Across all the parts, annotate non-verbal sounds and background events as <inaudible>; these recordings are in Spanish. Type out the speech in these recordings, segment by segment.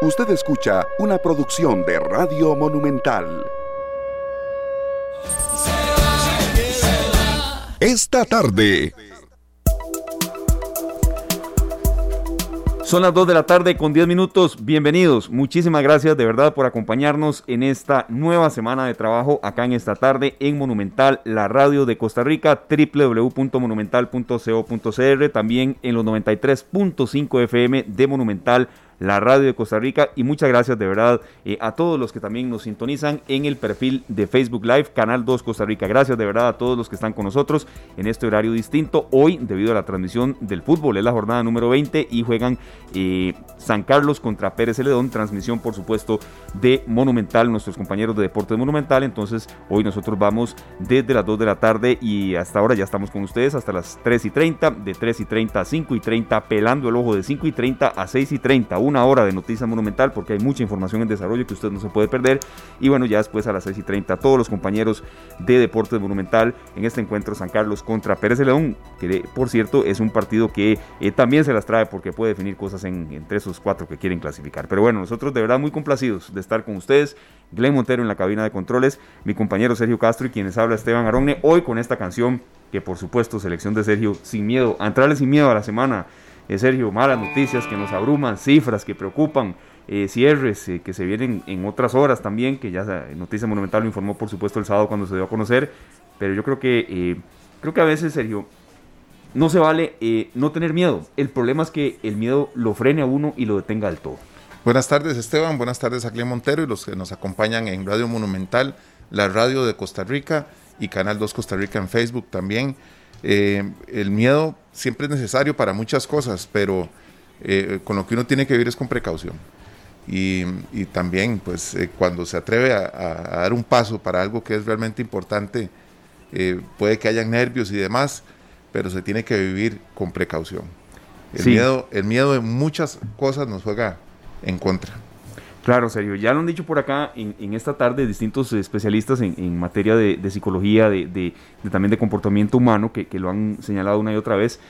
Usted escucha una producción de Radio Monumental. Esta tarde. Son las 2 de la tarde con 10 minutos. Bienvenidos. Muchísimas gracias de verdad por acompañarnos en esta nueva semana de trabajo acá en esta tarde en Monumental, la radio de Costa Rica, www.monumental.co.cr, también en los 93.5 FM de Monumental la radio de Costa Rica y muchas gracias de verdad eh, a todos los que también nos sintonizan en el perfil de Facebook Live, Canal 2 Costa Rica. Gracias de verdad a todos los que están con nosotros en este horario distinto. Hoy, debido a la transmisión del fútbol, es la jornada número 20 y juegan eh, San Carlos contra Pérez Celedón, transmisión por supuesto de Monumental, nuestros compañeros de Deportes Monumental. Entonces, hoy nosotros vamos desde las 2 de la tarde y hasta ahora ya estamos con ustedes hasta las 3 y 30, de 3 y 30 a 5 y 30, pelando el ojo de 5 y 30 a 6 y 30 una hora de Noticias Monumental porque hay mucha información en desarrollo que usted no se puede perder. Y bueno, ya después a las 6 y 30 todos los compañeros de Deportes Monumental en este encuentro San Carlos contra Pérez de León, que por cierto es un partido que eh, también se las trae porque puede definir cosas en, entre esos cuatro que quieren clasificar. Pero bueno, nosotros de verdad muy complacidos de estar con ustedes. Glenn Montero en la cabina de controles, mi compañero Sergio Castro y quienes habla Esteban Aronne, hoy con esta canción que por supuesto selección de Sergio sin miedo, a entrarle sin miedo a la semana eh, Sergio, malas noticias que nos abruman, cifras que preocupan, eh, cierres eh, que se vienen en otras horas también, que ya Noticia Monumental lo informó por supuesto el sábado cuando se dio a conocer, pero yo creo que, creo que a veces, Sergio, no se vale no tener miedo. El problema es que el miedo lo frene a uno y lo detenga del todo. Buenas tardes Esteban, buenas tardes a Clem Montero y los que nos acompañan en Radio Monumental, la radio de Costa Rica y Canal 2 Costa Rica en Facebook también. Eh, el miedo siempre es necesario para muchas cosas, pero eh, con lo que uno tiene que vivir es con precaución. Y, también, pues, eh, cuando se atreve a, dar un paso para algo que es realmente importante, puede que haya nervios y demás, pero se tiene que vivir con precaución. El, miedo, el miedo de muchas cosas nos juega en contra. Claro, serio. Ya lo han dicho por acá en, esta tarde distintos especialistas en, materia de, psicología, de, también de comportamiento humano, que, lo han señalado una y otra vez.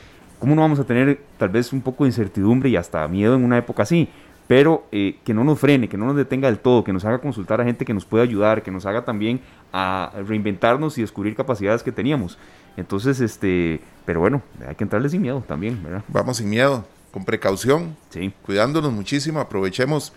¿Cómo no vamos a tener tal vez un poco de incertidumbre y hasta miedo en una época así? Pero eh, que no nos frene, que no nos detenga del todo, que nos haga consultar a gente que nos pueda ayudar, que nos haga también a reinventarnos y descubrir capacidades que teníamos. Entonces, este, pero bueno, hay que entrarle sin miedo también, ¿verdad? Vamos sin miedo, con precaución, sí. cuidándonos muchísimo, aprovechemos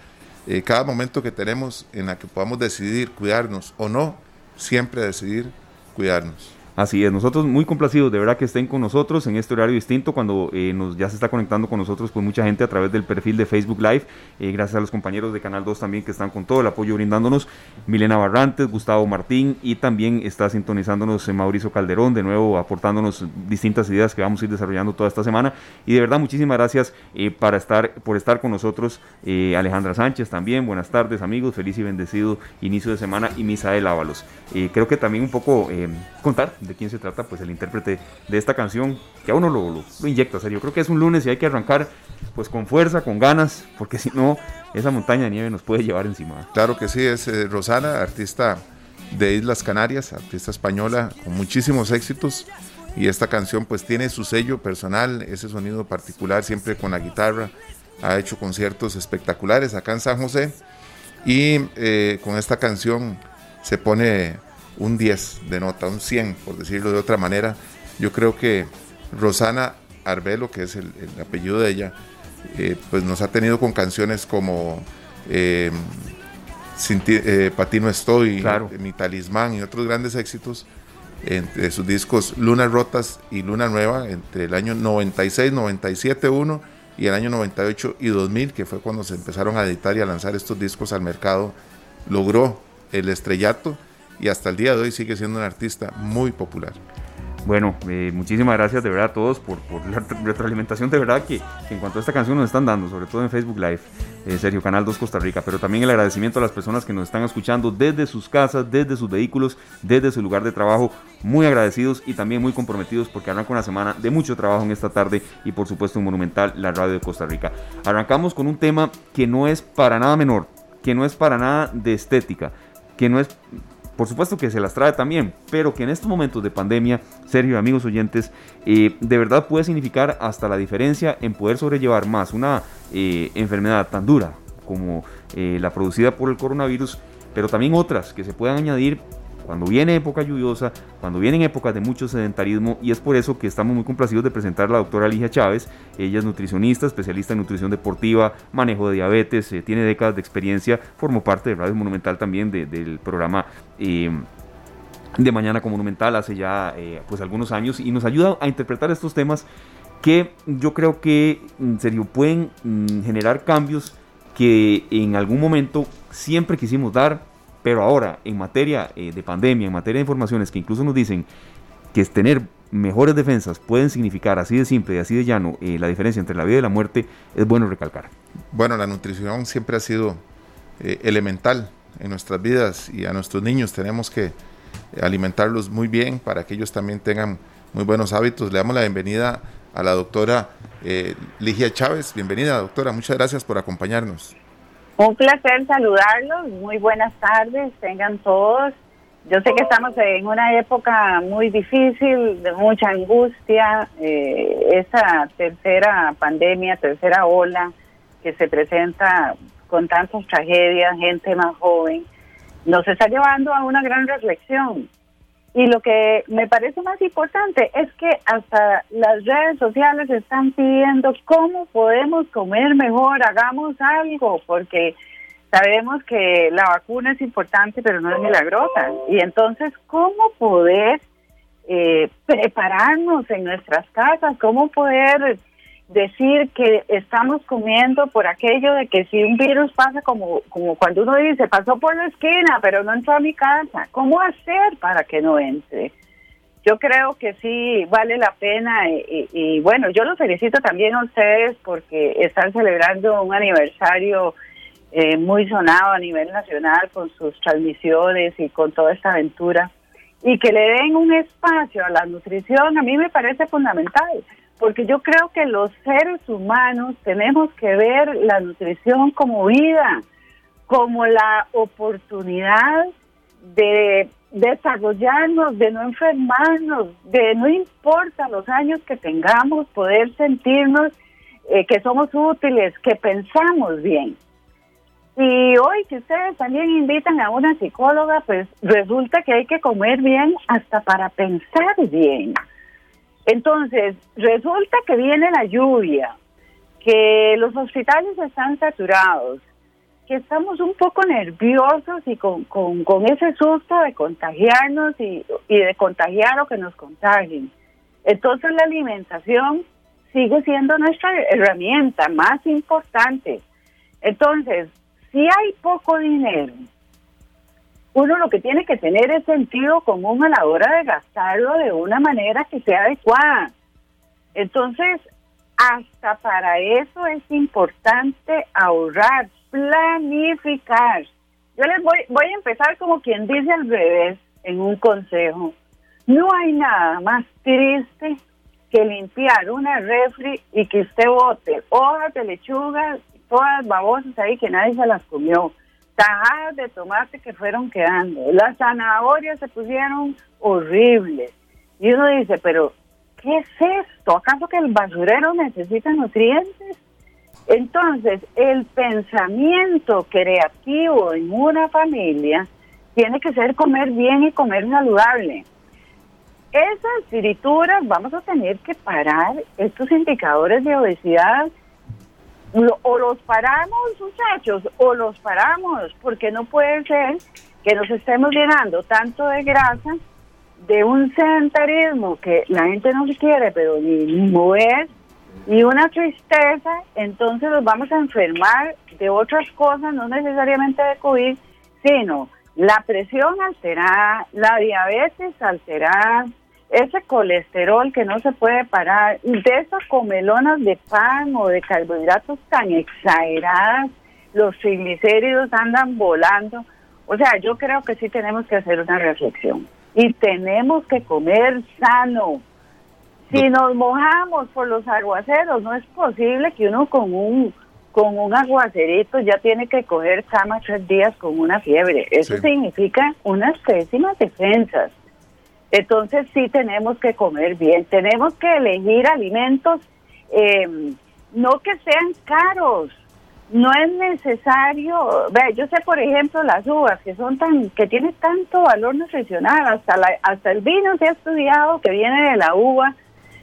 eh, cada momento que tenemos en la que podamos decidir cuidarnos o no, siempre decidir cuidarnos. Así es, nosotros muy complacidos de verdad que estén con nosotros en este horario distinto cuando eh, nos, ya se está conectando con nosotros pues mucha gente a través del perfil de Facebook Live, eh, gracias a los compañeros de Canal 2 también que están con todo el apoyo brindándonos, Milena Barrantes, Gustavo Martín y también está sintonizándonos eh, Mauricio Calderón, de nuevo aportándonos distintas ideas que vamos a ir desarrollando toda esta semana y de verdad muchísimas gracias para estar, por estar con nosotros Alejandra Sánchez también, buenas tardes amigos, feliz y bendecido inicio de semana y Misael Ábalos. creo que también un poco contar de quién se trata, pues el intérprete de esta canción, que a uno lo, lo, inyecta, serio. Creo que es un lunes y hay que arrancar pues con fuerza, con ganas, porque <laughs> si no, esa montaña de nieve nos puede llevar encima. Claro que sí, es eh, Rosana, artista de Islas Canarias, artista española con muchísimos éxitos. Y esta canción pues tiene su sello personal, ese sonido particular siempre con la guitarra. Ha hecho conciertos espectaculares acá en San José. Y eh, con esta canción se pone un 10 de nota, un 100, por decirlo de otra manera. Yo creo que Rosana Arbelo, que es el, apellido de ella, eh, pues nos ha tenido con canciones como eh, eh, Patino Estoy, Mi Talismán y otros grandes éxitos entre sus discos Luna Rotas y Luna Nueva entre el año 96, 97, 1 y el año 98 y 2000, que fue cuando se empezaron a editar y a lanzar estos discos al mercado, logró el estrellato y hasta el día de hoy sigue siendo un artista muy popular. Bueno, eh, muchísimas gracias de verdad a todos por, la retroalimentación de verdad que, en cuanto a esta canción nos están dando, sobre todo en Facebook Live, eh, Sergio Canal 2 Costa Rica, pero también el agradecimiento a las personas que nos están escuchando desde sus casas, desde sus vehículos, desde su lugar de trabajo, muy agradecidos y también muy comprometidos porque arranca una semana de mucho trabajo en esta tarde y por supuesto un monumental, la radio de Costa Rica. Arrancamos con un tema que no es para nada menor, que no es para nada de estética, que no es por supuesto que se las trae también, pero que en estos momentos de pandemia, Sergio, amigos oyentes, eh, de verdad puede significar hasta la diferencia en poder sobrellevar más una eh, enfermedad tan dura como eh, la producida por el coronavirus, pero también otras que se puedan añadir cuando viene época lluviosa, cuando vienen épocas de mucho sedentarismo y es por eso que estamos muy complacidos de presentar a la doctora Ligia Chávez. Ella es nutricionista, especialista en nutrición deportiva, manejo de diabetes, eh, tiene décadas de experiencia, formó parte de Radio Monumental también del programa. Eh, de Mañana como Monumental hace ya eh, pues algunos años y nos ayuda a interpretar estos temas que yo creo que en serio pueden mm, generar cambios que en algún momento siempre quisimos dar, pero ahora, en materia eh, de pandemia, en materia de informaciones que incluso nos dicen que es tener mejores defensas pueden significar así de simple y así de llano eh, la diferencia entre la vida y la muerte, es bueno recalcar. Bueno, la nutrición siempre ha sido eh, elemental en nuestras vidas y a nuestros niños tenemos que alimentarlos muy bien para que ellos también tengan muy buenos hábitos. Le damos la bienvenida a la doctora Ligia Chávez. Bienvenida, doctora. Muchas gracias por acompañarnos. Un placer saludarlos, muy buenas tardes, tengan todos. Yo sé que estamos en una época muy difícil, de mucha angustia, eh, esa tercera pandemia, tercera ola que se presenta con tantas tragedias, gente más joven, nos está llevando a una gran reflexión. Y lo que me parece más importante es que hasta las redes sociales están pidiendo cómo podemos comer mejor, hagamos algo, porque sabemos que la vacuna es importante, pero no es milagrosa. Y entonces, ¿cómo poder eh, prepararnos en nuestras casas? ¿Cómo poder decir que estamos comiendo por aquello de que si un virus pasa como, como cuando uno dice, pasó por la esquina, pero no entró a mi casa, ¿cómo hacer para que no entre? Yo creo que sí vale la pena y, bueno, yo los felicito también a ustedes porque están celebrando un aniversario eh, muy sonado a nivel nacional con sus transmisiones y con toda esta aventura y que le den un espacio a la nutrición a mí me parece fundamental porque yo creo que los seres humanos tenemos que ver la nutrición como vida, como la oportunidad de desarrollarnos, de no enfermarnos, de no importa los años que tengamos, poder sentirnos eh, que somos útiles, que pensamos bien. Y hoy que ustedes también invitan a una psicóloga, pues resulta que hay que comer bien hasta para pensar bien. Entonces, resulta que viene la lluvia, que los hospitales están saturados, que estamos un poco nerviosos y con, ese susto de contagiarnos y, y de contagiar o que nos contagien. Entonces la alimentación sigue siendo nuestra herramienta más importante. Entonces, si hay poco dinero, uno lo que tiene que tener es sentido común a la hora de gastarlo de una manera que sea adecuada. Entonces, hasta para eso es importante ahorrar, planificar. Yo les voy, voy a empezar como quien dice al revés en un consejo. No hay nada más triste que limpiar una refri y que usted bote hojas de lechuga, todas babosas ahí que nadie se las comió tajadas de tomate que fueron quedando. Las zanahorias se pusieron horribles. Y uno dice, pero ¿qué es esto? ¿Acaso que el basurero necesita nutrientes? Entonces, el pensamiento creativo en una familia tiene que ser comer bien y comer saludable. Esas frituras vamos a tener que parar estos indicadores de obesidad o los paramos, muchachos, o los paramos, porque no puede ser que nos estemos llenando tanto de grasa, de un sedentarismo que la gente no se quiere, pero ni mover, y una tristeza, entonces nos vamos a enfermar de otras cosas, no necesariamente de COVID, sino la presión alterada, la diabetes alterada, ese colesterol que no se puede parar, de esas comelonas de pan o de carbohidratos tan exageradas, los triglicéridos andan volando. O sea, yo creo que sí tenemos que hacer una reflexión y tenemos que comer sano. Si nos mojamos por los aguaceros, no es posible que uno con un con un aguacerito ya tiene que coger cama tres días con una fiebre. Eso significa unas pésimas defensas. Entonces sí tenemos que comer bien, tenemos que elegir alimentos eh, no que sean caros, no es necesario, ve, yo sé por ejemplo las uvas que son tan, que tienen tanto valor nutricional, hasta la, hasta el vino se ha estudiado que viene de la uva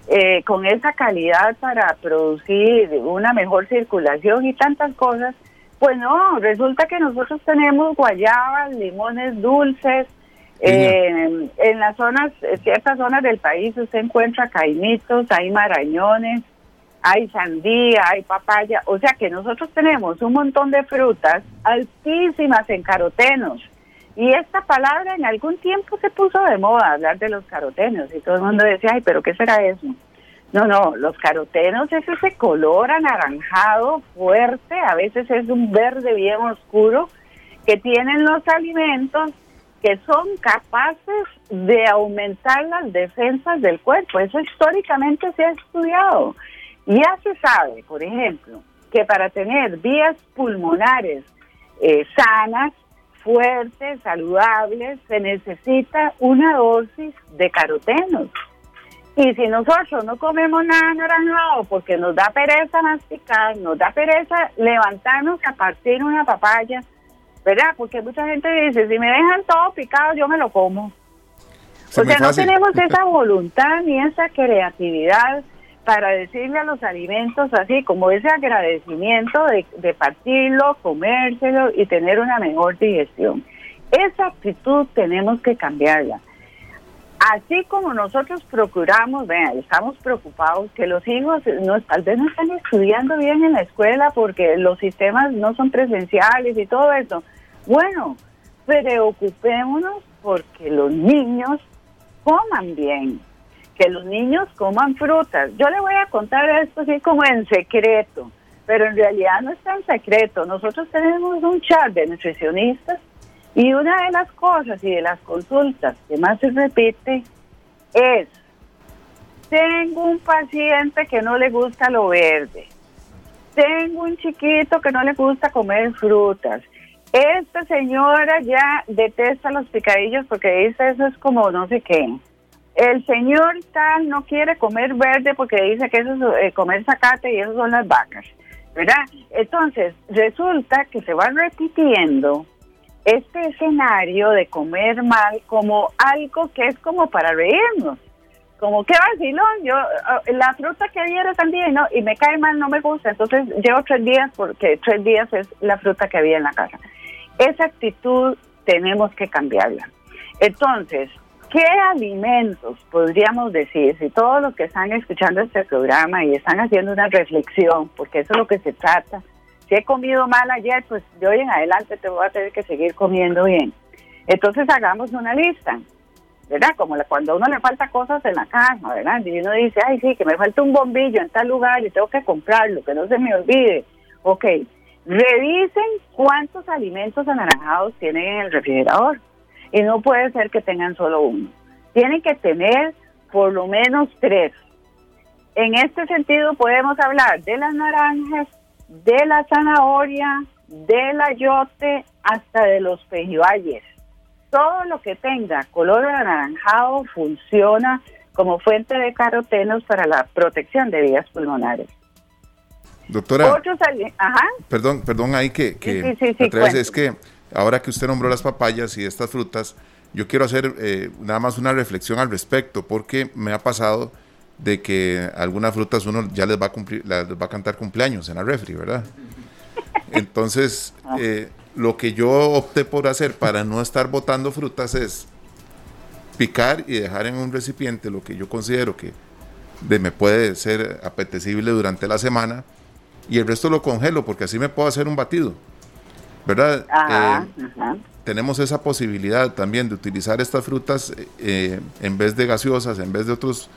eh, con esa calidad para producir una mejor circulación y tantas cosas, pues no, resulta que nosotros tenemos guayabas, limones dulces, eh, en las zonas, ciertas zonas del país usted encuentra caimitos, hay marañones, hay sandía, hay papaya, o sea que nosotros tenemos un montón de frutas altísimas en carotenos. Y esta palabra en algún tiempo se puso de moda, hablar de los carotenos, y todo el mundo decía, ay, pero ¿qué será eso? No, no, los carotenos es ese color anaranjado fuerte, a veces es un verde bien oscuro, que tienen los alimentos que son capaces de aumentar las defensas del cuerpo. Eso históricamente se ha estudiado. Ya se sabe, por ejemplo, que para tener vías pulmonares eh, sanas, fuertes, saludables, se necesita una dosis de carotenos. Y si nosotros no comemos nada naranjado porque nos da pereza masticar, nos da pereza levantarnos a partir una papaya, ¿verdad? Porque mucha gente dice, si me dejan todo picado, yo me lo como. o sea, no tenemos <laughs> esa voluntad ni esa creatividad para decirle a los alimentos así, como ese agradecimiento de, de partirlo, comérselo y tener una mejor digestión. Esa actitud tenemos que cambiarla. Así como nosotros procuramos, vean, estamos preocupados que los hijos no, tal vez no están estudiando bien en la escuela porque los sistemas no son presenciales y todo eso. Bueno, preocupémonos porque los niños coman bien, que los niños coman frutas. Yo le voy a contar esto así como en secreto, pero en realidad no es tan secreto. Nosotros tenemos un chat de nutricionistas y una de las cosas y de las consultas que más se repite es, tengo un paciente que no le gusta lo verde, tengo un chiquito que no le gusta comer frutas, esta señora ya detesta los picadillos porque dice eso es como no sé qué el señor tal no quiere comer verde porque dice que eso es eh, comer zacate y eso son las vacas, ¿verdad? Entonces, resulta que se va repitiendo este escenario de comer mal como algo que es como para reírnos. Como que vacilón, yo ah, la fruta que había era sandía y, no, y me cae mal, no me gusta, entonces llevo tres días porque tres días es la fruta que había en la casa. Esa actitud tenemos que cambiarla. Entonces, ¿Qué alimentos podríamos decir, si todos los que están escuchando este programa y están haciendo una reflexión, porque eso es lo que se trata, si he comido mal ayer, pues de hoy en adelante te voy a tener que seguir comiendo bien. Entonces hagamos una lista, ¿verdad? Como cuando a uno le falta cosas en la casa, ¿verdad? Y uno dice, ay, sí, que me falta un bombillo en tal lugar y tengo que comprarlo, que no se me olvide. Ok, revisen cuántos alimentos anaranjados tienen en el refrigerador y no puede ser que tengan solo uno. Tienen que tener por lo menos tres. En este sentido podemos hablar de las naranjas, de la zanahoria, del ayote, hasta de los pejibayes. Todo lo que tenga color anaranjado funciona como fuente de carotenos para la protección de vías pulmonares. Doctora, perdón, perdón ahí que, que es que ahora que usted nombró las papayas y estas frutas, yo quiero hacer eh, nada más una reflexión al respecto, porque me ha pasado de que algunas frutas uno ya les va a cumplir, les va a cantar cumpleaños en la refri, ¿verdad? Entonces, <laughs> ah. eh, lo que yo opté por hacer para no estar botando frutas es picar y dejar en un recipiente lo que yo considero que me puede ser apetecible durante la semana y el resto lo congelo porque así me puedo hacer un batido. ¿verdad? Eh, tenemos esa posibilidad también de utilizar estas frutas eh, en vez de gaseosas, en vez de otros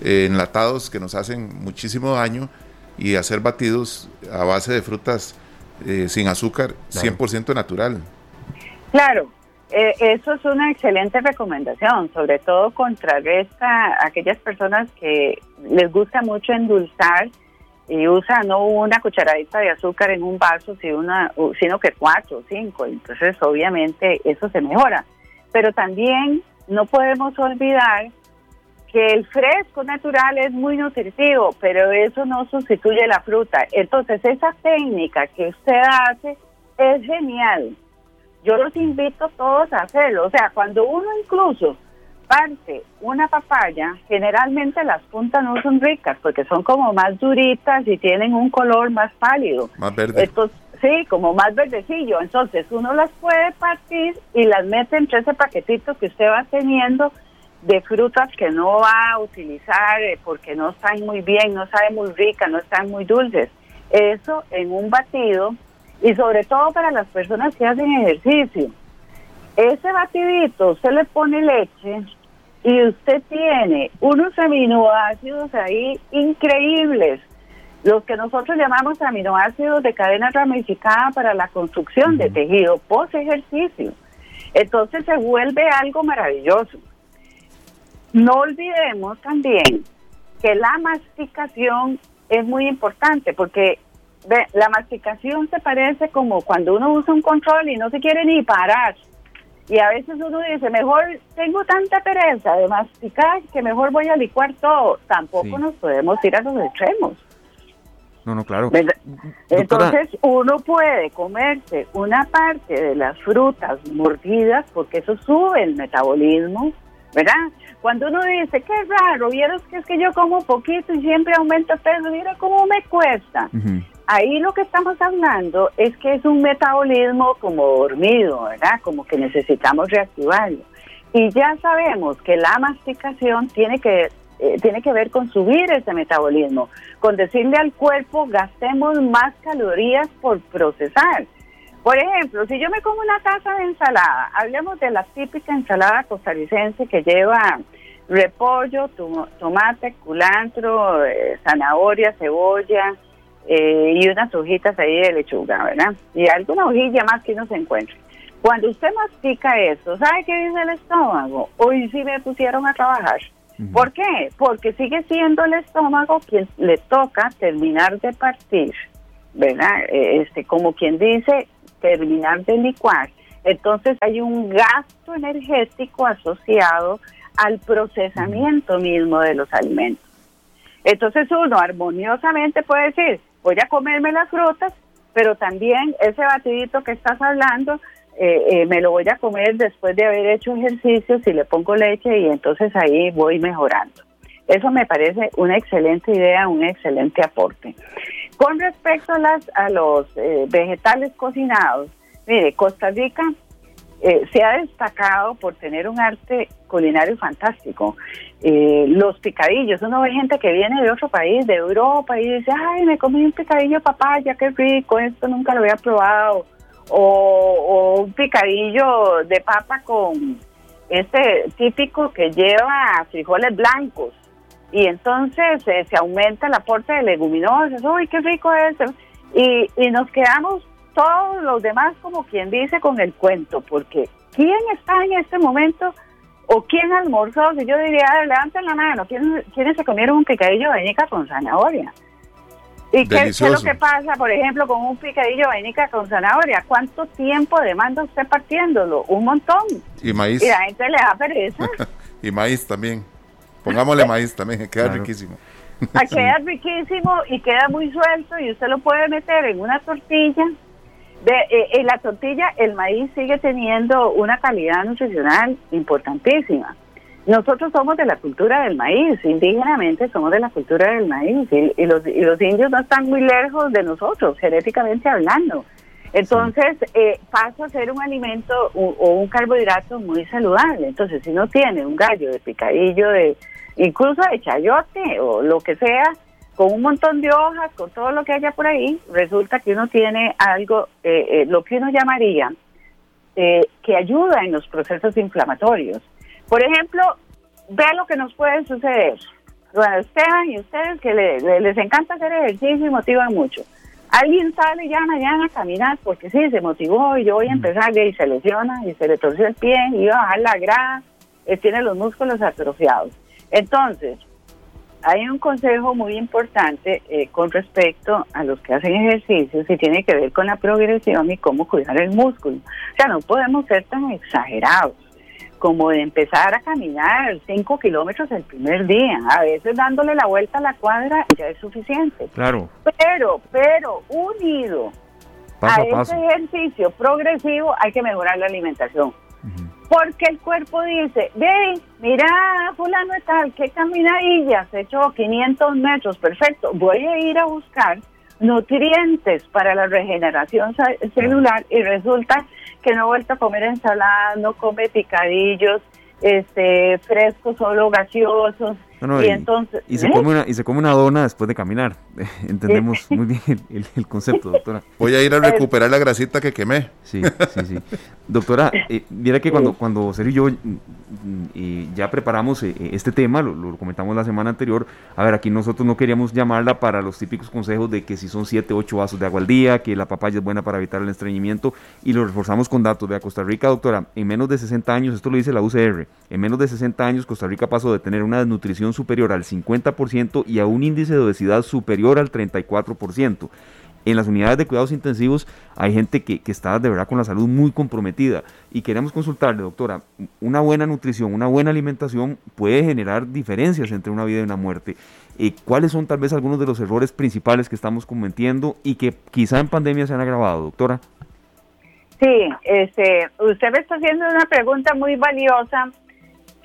eh, enlatados que nos hacen muchísimo daño y hacer batidos a base de frutas sin azúcar, 100% natural. Claro, eso es una excelente recomendación, sobre todo contrarresta a aquellas personas que les gusta mucho endulzar y usa no una cucharadita de azúcar en un vaso, sino, que cuatro o cinco. Entonces, obviamente, eso se mejora. Pero también no podemos olvidar que el fresco natural es muy nutritivo, pero eso no sustituye la fruta. Entonces, esa técnica que usted hace es genial. Yo los invito todos a hacerlo. O sea, cuando uno incluso parte una papaya, generalmente las puntas no son ricas porque son como más duritas y tienen un color más pálido. Más verde. sí, como más verdecillo. Entonces uno las puede partir y las mete entre ese paquetito que usted va teniendo de frutas que no va a utilizar eh, porque no están muy bien, no saben muy ricas, no están muy dulces. Eso en un batido y sobre todo para las personas que hacen ejercicio. Ese batidito, usted le pone leche y usted tiene unos aminoácidos ahí increíbles, los que nosotros llamamos aminoácidos de cadena ramificada para la construcción de tejido post ejercicio. Entonces se vuelve algo maravilloso. No olvidemos también que la masticación es muy importante porque la masticación se parece como cuando uno usa un control y no se quiere ni parar. Y a veces uno dice, mejor tengo tanta pereza de masticar que mejor voy a licuar todo. Tampoco nos podemos ir a los extremos. No, no, claro. Entonces uno puede comerse una parte de las frutas mordidas porque eso sube el metabolismo, ¿verdad? Cuando uno dice, qué raro, vieron que es que yo como poquito y siempre aumento peso, mira cómo me cuesta. Ahí lo que estamos hablando es que es un metabolismo como dormido, ¿verdad? Como que necesitamos reactivarlo. Y ya sabemos que la masticación tiene que eh, tiene que ver con subir ese metabolismo, con decirle al cuerpo gastemos más calorías por procesar. Por ejemplo, si yo me como una taza de ensalada, hablemos de la típica ensalada costarricense que lleva repollo, tomate, culantro, eh, zanahoria, cebolla eh, y unas hojitas ahí de lechuga, ¿verdad? Y alguna hojilla más que no se encuentre. Cuando usted mastica eso, ¿sabe qué dice el estómago? Hoy sí me pusieron a trabajar. ¿Por qué? Porque sigue siendo el estómago quien le toca terminar de partir, ¿verdad? Eh, este, como quien dice, terminar de licuar. Entonces hay un gasto energético asociado al procesamiento mismo de los alimentos. Entonces uno armoniosamente puede decir, voy a comerme las frutas, pero también ese batidito que estás hablando, eh, eh, me lo voy a comer después de haber hecho ejercicio, si le pongo leche y entonces ahí voy mejorando. Eso me parece una excelente idea, un excelente aporte. Con respecto a, las, a los eh, vegetales cocinados, mire, Costa Rica eh, se ha destacado por tener un arte culinario fantástico. Eh, los picadillos, uno ve gente que viene de otro país, de Europa, y dice, ay, me comí un picadillo de papaya, qué rico, esto nunca lo había probado. O, un picadillo de papa con este típico que lleva frijoles blancos. Y entonces eh, se aumenta el aporte de leguminosas, uy, qué rico es. Y, y nos quedamos todos los demás como quien dice con el cuento, porque ¿quién está en este momento o quién almorzó? Si yo diría, levanten la mano, ¿quién, ¿quiénes se comieron un picadillo de vainilla con zanahoria? ¿Y qué, es lo que pasa, por ejemplo, con un picadillo de vainilla con zanahoria? ¿Cuánto tiempo demanda usted partiéndolo? Un montón. Y maíz. Y la gente le da pereza. <laughs> y maíz también. Pongámosle maíz también, que queda riquísimo. queda <laughs> riquísimo y queda muy suelto y usted lo puede meter en una tortilla eh, en la tortilla, el maíz sigue teniendo una calidad nutricional importantísima. Nosotros somos de la cultura del maíz, indígenamente somos de la cultura del maíz y, los, indios no están muy lejos de nosotros, genéticamente hablando. Entonces eh, pasa a ser un alimento o un carbohidrato muy saludable. Entonces si no tiene un gallo de picadillo, de incluso de chayote o lo que sea, con un montón de hojas, con todo lo que haya por ahí, resulta que uno tiene algo, eh, eh, lo que uno llamaría, eh, que ayuda en los procesos inflamatorios. Por ejemplo, vea lo que nos puede suceder. Bueno, Esteban y ustedes que les encanta hacer ejercicio y motivan mucho. Alguien sale ya mañana a caminar porque sí, se motivó y yo voy a empezar y se lesiona y se le torció el pie y va a bajar la grasa, tiene los músculos atrofiados. Entonces, hay un consejo muy importante eh, con respecto a los que hacen ejercicios y tiene que ver con la progresión y cómo cuidar el músculo. O sea, no podemos ser tan exagerados. como de empezar a caminar cinco kilómetros el primer día. A veces dándole la vuelta a la cuadra ya es suficiente. Claro. Pero, pero unido a, ese ejercicio progresivo hay que mejorar la alimentación. Porque el cuerpo dice, ve, mira, fulano tal, qué caminadilla, se echó 500 metros, perfecto, voy a ir a buscar nutrientes para la regeneración celular y resulta que no ha vuelto a comer ensalada, no come picadillos, este, frescos, solo gaseosos, y, entonces, y se, come una, y se come una dona después de caminar. <laughs> Entendemos muy bien el, concepto, doctora. <laughs> Voy a ir a recuperar la grasita que quemé. Sí, sí, sí. Doctora, eh, mira que cuando, cuando Sergio y yo mm, mm, ya preparamos eh, este tema, lo, comentamos la semana anterior, a ver, aquí nosotros no queríamos llamarla para los típicos consejos de que si son 7, 8 vasos de agua al día, que la papaya es buena para evitar el estreñimiento, y lo reforzamos con datos. De Costa Rica, doctora, en menos de 60 años, esto lo dice la UCR, en menos de 60 años Costa Rica pasó de tener una desnutrición superior al 50% y a un índice de obesidad superior al 34%. En las unidades de cuidados intensivos hay gente que, está de verdad con la salud muy comprometida y queremos consultarle, doctora, una buena nutrición, una buena alimentación puede generar diferencias entre una vida y una muerte. Eh, ¿Cuáles son tal vez algunos de los errores principales que estamos cometiendo y que quizá en pandemia se han agravado, doctora? Sí, este, usted me está haciendo una pregunta muy valiosa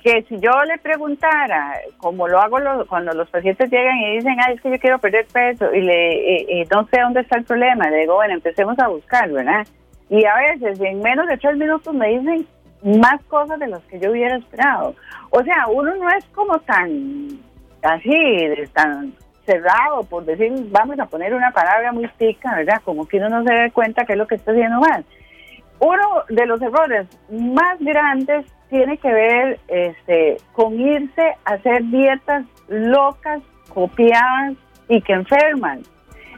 que si yo le preguntara, como lo hago cuando los pacientes llegan y dicen, ay, es que yo quiero perder peso y, le, no sé dónde está el problema, le digo, bueno, empecemos a buscar, ¿verdad? Y a veces en menos de tres minutos me dicen más cosas de las que yo hubiera esperado. O sea, uno no es como tan así, tan cerrado, por decir, vamos a poner una palabra muy pica, ¿verdad? Como que uno no se da cuenta qué es lo que está haciendo mal. Uno de los errores más grandes tiene que ver este, con irse a hacer dietas locas, copiadas y que enferman.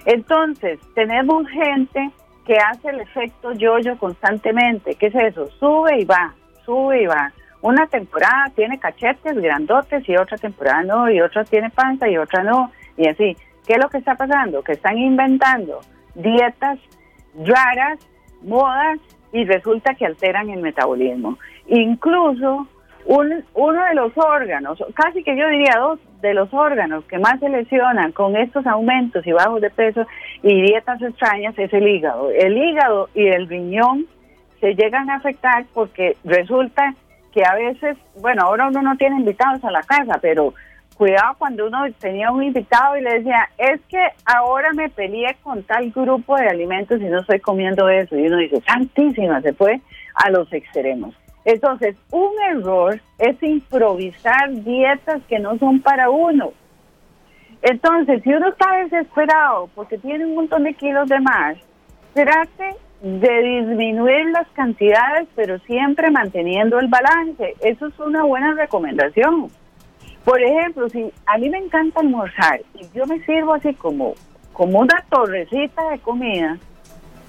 Entonces, tenemos gente que hace el efecto yo-yo constantemente. ¿Qué es eso? Sube y va, sube y va. Una temporada tiene cachetes grandotes y otra temporada no, y otra tiene panza y otra no, y así. ¿Qué es lo que está pasando? Que están inventando dietas raras, modas, y resulta que alteran el metabolismo. Incluso uno de los órganos, casi que yo diría dos de los órganos que más se lesionan con estos aumentos y bajos de peso y dietas extrañas es el hígado. El hígado y el riñón se llegan a afectar porque resulta que a veces, bueno, ahora uno no tiene invitados a la casa, pero cuidado cuando uno tenía un invitado y le decía, es que ahora me peleé con tal grupo de alimentos y no estoy comiendo eso. Y uno dice, santísima, se fue a los extremos. Entonces, un error es improvisar dietas que no son para uno. Entonces, si uno está desesperado porque tiene un montón de kilos de más, trate de disminuir las cantidades, pero siempre manteniendo el balance. Eso es una buena recomendación. Por ejemplo, si a mí me encanta almorzar y yo me sirvo así como, como una torrecita de comida,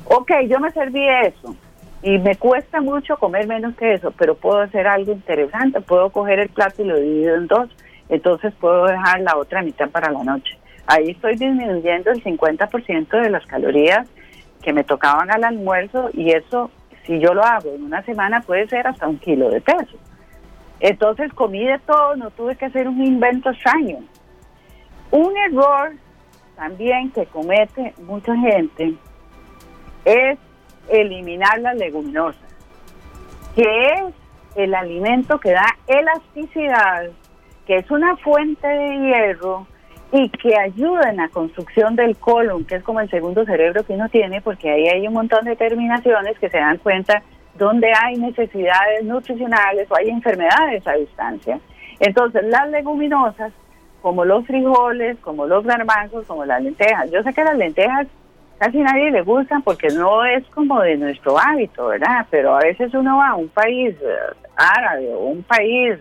ok, yo me serví eso y me cuesta mucho comer menos que eso, pero puedo hacer algo interesante, puedo coger el plato y lo divido en dos, entonces puedo dejar la otra mitad para la noche. Ahí estoy disminuyendo el 50% de las calorías que me tocaban al almuerzo y eso, si yo lo hago en una semana, puede ser hasta un kilo de peso. Entonces comí de todo, no tuve que hacer un invento extraño. Un error también que comete mucha gente es eliminar las leguminosas, que es el alimento que da elasticidad, que es una fuente de hierro y que ayuda en la construcción del colon, que es como el segundo cerebro que uno tiene, porque ahí hay un montón de terminaciones que se dan cuenta donde hay necesidades nutricionales o hay enfermedades a distancia. Entonces, las leguminosas, como los frijoles, como los garbanzos, como las lentejas. Yo sé que las lentejas casi nadie le gustan porque no es como de nuestro hábito, ¿verdad? Pero a veces uno va a un país eh, árabe o un país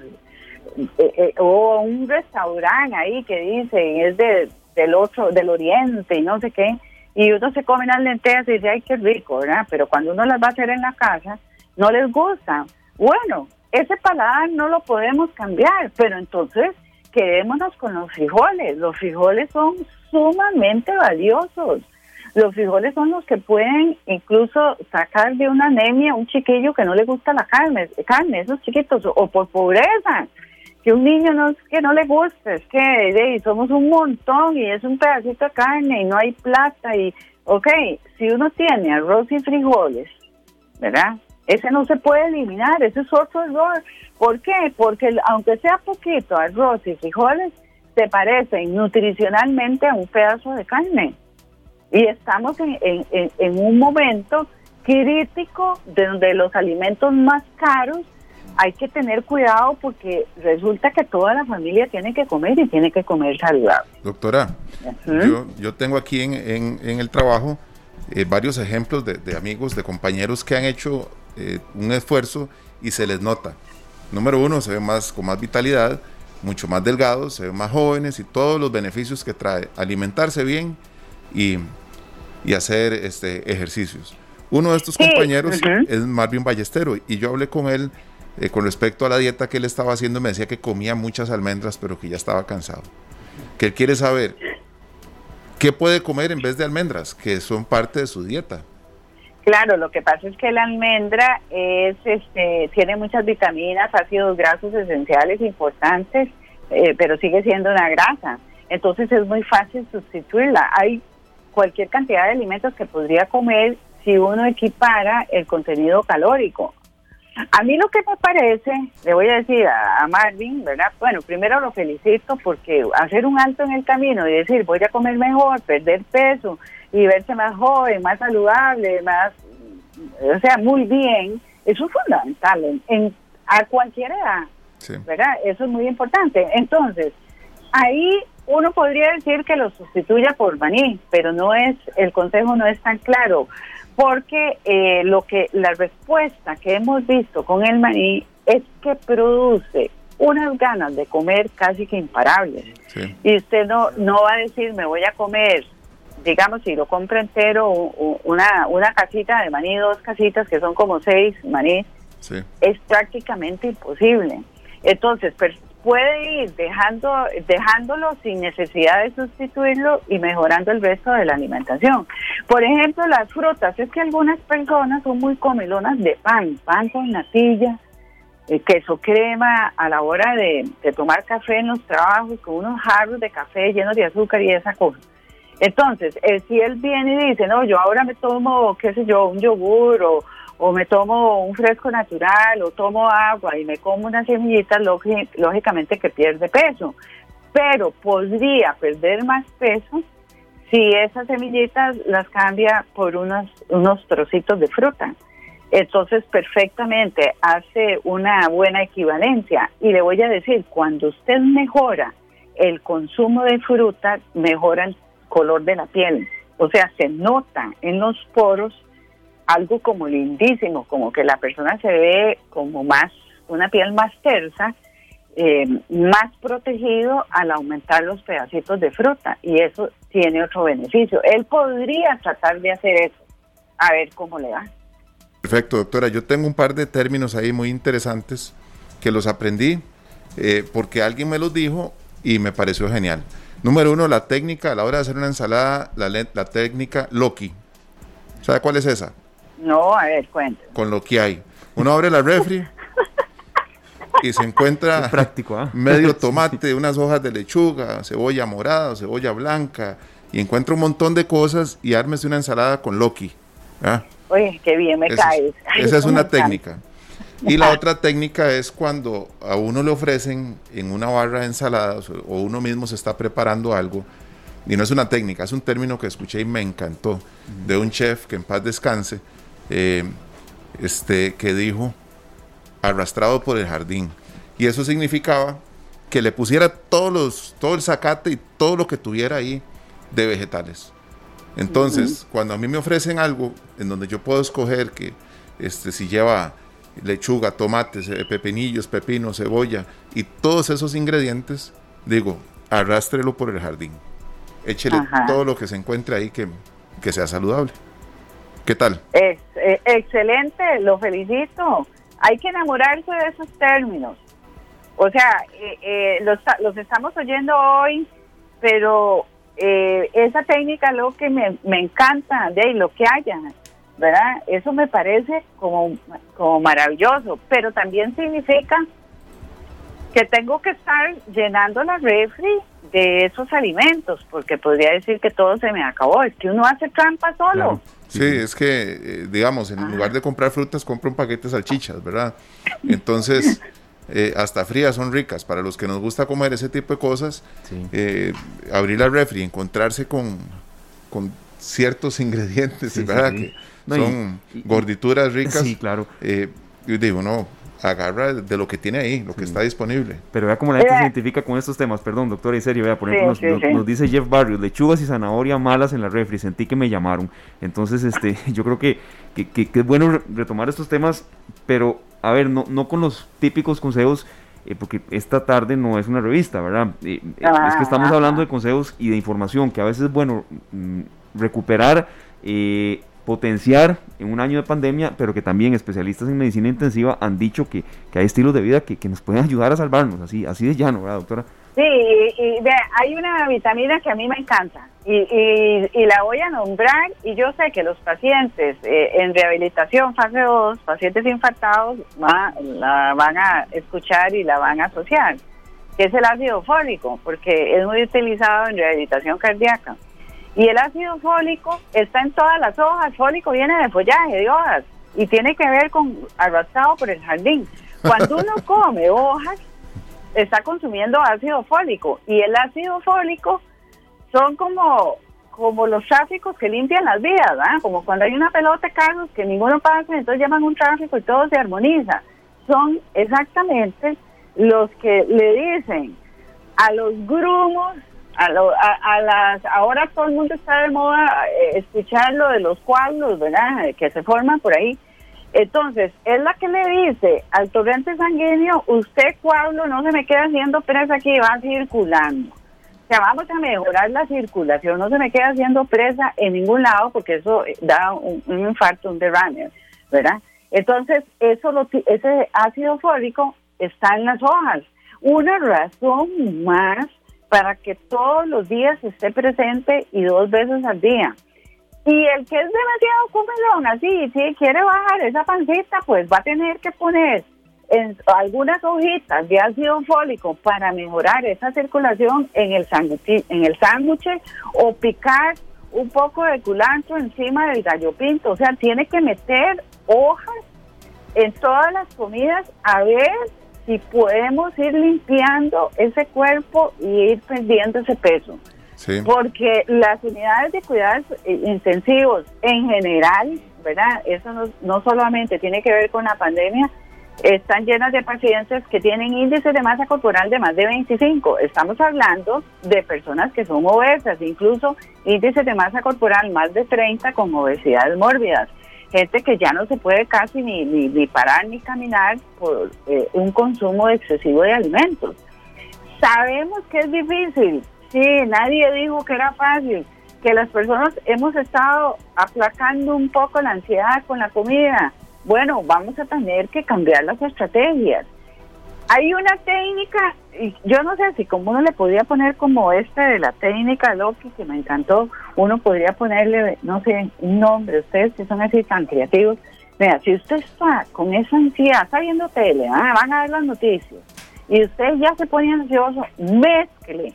eh, eh, o un restaurante ahí que dice es de, del otro, del oriente y no sé qué, y uno se come las lentejas y dice, ay, qué rico, ¿verdad? Pero cuando uno las va a hacer en la casa, no les gusta. Bueno, ese paladar no lo podemos cambiar, pero entonces quedémonos con los frijoles. Los frijoles son sumamente valiosos. Los frijoles son los que pueden incluso sacar de una anemia un chiquillo que no le gusta la carne, carne esos chiquitos, o por pobreza, que un niño no, que no le guste, es que somos un montón y es un pedacito de carne y no hay plata y, ok, si uno tiene arroz y frijoles, ¿verdad? Ese no se puede eliminar, ese es otro error. ¿Por qué? Porque aunque sea poquito arroz y frijoles, se parecen nutricionalmente a un pedazo de carne. Y estamos en, en un momento crítico de donde los alimentos más caros hay que tener cuidado porque resulta que toda la familia tiene que comer y tiene que comer saludable. Doctora, yo, yo, tengo aquí en, en, el trabajo eh, varios ejemplos de, amigos, de compañeros que han hecho eh, un esfuerzo y se les nota. Número uno, se ven más con más vitalidad, mucho más delgados, se ven más jóvenes y todos los beneficios que trae alimentarse bien y, y hacer este, ejercicios. Uno de estos compañeros es Marvin Ballestero y yo hablé con él eh, con respecto a la dieta que él estaba haciendo, me decía que comía muchas almendras, pero que ya estaba cansado. Que él quiere saber qué puede comer en vez de almendras, que son parte de su dieta. Claro, lo que pasa es que la almendra es, este, tiene muchas vitaminas, ácidos grasos esenciales importantes, eh, pero sigue siendo una grasa. Entonces es muy fácil sustituirla. Hay cualquier cantidad de alimentos que podría comer si uno equipara el contenido calórico. A mí lo que me parece, le voy a decir a, Marvin, ¿verdad? Bueno, primero lo felicito porque hacer un alto en el camino y decir voy a comer mejor, perder peso y verse más joven, más saludable, más, o sea, muy bien, eso es fundamental en, a cualquier edad, ¿verdad? Eso es muy importante. Entonces, ahí uno podría decir que lo sustituya por maní, pero no es, el consejo no es tan claro porque eh, lo que la respuesta que hemos visto con el maní es que produce unas ganas de comer casi que imparables. Y usted no no va a decir me voy a comer, digamos si lo compra entero una una casita de maní, dos casitas que son como seis maní, es prácticamente imposible. Entonces, puede ir dejando, dejándolo sin necesidad de sustituirlo y mejorando el resto de la alimentación. Por ejemplo, las frutas, es que algunas personas son muy comelonas de pan, pan con natilla, eh, queso crema a la hora de, tomar café en los trabajos con unos jarros de café llenos de azúcar y esa cosa. Entonces, eh, si él viene y dice, no, yo ahora me tomo, qué sé yo, un yogur o, o me tomo un fresco natural o tomo agua y me como una semillita, lógicamente que pierde peso. Pero podría perder más peso si esas semillitas las cambia por unos, unos trocitos de fruta. Entonces, perfectamente hace una buena equivalencia. Y le voy a decir, cuando usted mejora el consumo de fruta, mejora el color de la piel. O sea, se nota en los poros algo como lindísimo, como que la persona se ve como más, una piel más tersa, eh, más protegido al aumentar los pedacitos de fruta y eso tiene otro beneficio. Él podría tratar de hacer eso, a ver cómo le va. Perfecto, doctora. Yo tengo un par de términos ahí muy interesantes que los aprendí eh, porque alguien me los dijo y me pareció genial. Número uno, la técnica a la hora de hacer una ensalada, la, la técnica Loki. ¿Sabe cuál es esa? No, a ver, cuente. Con lo que hay. Uno abre la refri <laughs> y se encuentra práctico, ¿ah? medio <laughs> tomate, unas hojas de lechuga, cebolla morada, cebolla blanca, y encuentra un montón de cosas y ármese una ensalada con Loki. ¿ah? Oye, qué bien me caes. esa es <laughs> una técnica. Y la otra técnica es cuando a uno le ofrecen en una barra de ensaladas o uno mismo se está preparando algo, y no es una técnica, es un término que escuché y me encantó, de un chef que en paz descanse, eh, este, que dijo arrastrado por el jardín. Y eso significaba que le pusiera todos los, todo el zacate y todo lo que tuviera ahí de vegetales. Entonces, cuando a mí me ofrecen algo en donde yo puedo escoger que este, si lleva lechuga, tomates, eh, pepinillos, pepino, cebolla y todos esos ingredientes, digo, arrástrelo por el jardín. Échele todo lo que se encuentre ahí que, que sea saludable. ¿Qué tal? Eh, excelente, lo felicito. Hay que enamorarse de esos términos. O sea, eh, eh, los, los estamos oyendo hoy, pero eh, esa técnica lo que me, me encanta, de lo que haya, ¿verdad? Eso me parece como, como maravilloso, pero también significa que tengo que estar llenando la refri de esos alimentos, porque podría decir que todo se me acabó. Es que uno hace trampa solo. Sí, es que, eh, digamos, en lugar de comprar frutas, compro un paquete de salchichas, ¿verdad? Entonces, <laughs> eh, hasta frías son ricas. Para los que nos gusta comer ese tipo de cosas, eh, abrir la refri, encontrarse con, con ciertos <laughs> ingredientes, ¿verdad? Que son gordituras ricas. Sí, claro. yo digo, no, agarra de lo que tiene ahí, lo que está disponible. Pero vea cómo la gente se identifica con estos temas, perdón, doctora, en serio, vea, por ejemplo, nos, dice Jeff Barrios, lechugas y zanahoria malas en la refri, sentí que me llamaron. Entonces, este, <laughs> yo creo que, que, es bueno retomar estos temas, pero, a ver, no, no con los típicos consejos, eh, porque esta tarde no es una revista, ¿verdad? Eh, eh, es que estamos hablando de consejos y de información, que a veces es bueno mm, recuperar eh, potenciar en un año de pandemia, pero que también especialistas en medicina intensiva han dicho que, hay estilos de vida que, nos pueden ayudar a salvarnos, así, así de llano, ¿verdad, doctora? Sí, y, hay una vitamina que a mí me encanta y, la voy a nombrar y yo sé que los pacientes eh, en rehabilitación fase 2, pacientes infartados, la van a escuchar y la van a asociar, que es el ácido fólico, porque es muy utilizado en rehabilitación cardíaca. Y el ácido fólico está en todas las hojas. Fólico viene de follaje, de hojas, y tiene que ver con arrastrado por el jardín. Cuando uno <laughs> come hojas, está consumiendo ácido fólico. Y el ácido fólico son como, como los tráficos que limpian las vías, ¿verdad? Como cuando hay una pelota de carros que ninguno pasa, entonces llaman un tráfico y todo se armoniza. Son exactamente los que le dicen a los grumos a, las ahora todo el mundo está de moda eh, escuchar lo de los cuadros, ¿verdad? Que se forman por ahí. Entonces, es la que le dice al torrente sanguíneo, usted coágulo no se me queda haciendo presa aquí, va circulando. O sea, vamos a mejorar la circulación, no se me queda haciendo presa en ningún lado porque eso da un, infarto, un derrame, ¿verdad? Entonces, eso lo, ese ácido fólico está en las hojas. Una razón más para que todos los días esté presente y dos veces al día. Y el que es demasiado comelón, así, si quiere bajar esa pancita, pues va a tener que poner en algunas hojitas de ácido fólico para mejorar esa circulación en el sándwich, en el sándwich o picar un poco de culantro encima del gallo pinto. O sea, tiene que meter hojas en todas las comidas a ver si podemos ir limpiando ese cuerpo y ir perdiendo ese peso. Porque las unidades de cuidados intensivos en general, ¿verdad? Eso no, no solamente tiene que ver con la pandemia, están llenas de pacientes que tienen índices de masa corporal de más de 25. Estamos hablando de personas que son obesas, incluso índices de masa corporal más de 30 con obesidades mórbidas gente que ya no se puede casi ni, ni, parar ni caminar por eh, un consumo excesivo de alimentos. Sabemos que es difícil, sí, nadie dijo que era fácil, que las personas hemos estado aplacando un poco la ansiedad con la comida. Bueno, vamos a tener que cambiar las estrategias. Hay una técnica, yo no sé si como uno le podía poner como este de la técnica Loki, que me encantó, uno podría ponerle, no sé, un nombre, ustedes que son así tan creativos. Mira, si usted está con esa ansiedad, está viendo tele, ah, van a ver las noticias, y usted ya se pone ansioso, mezcle,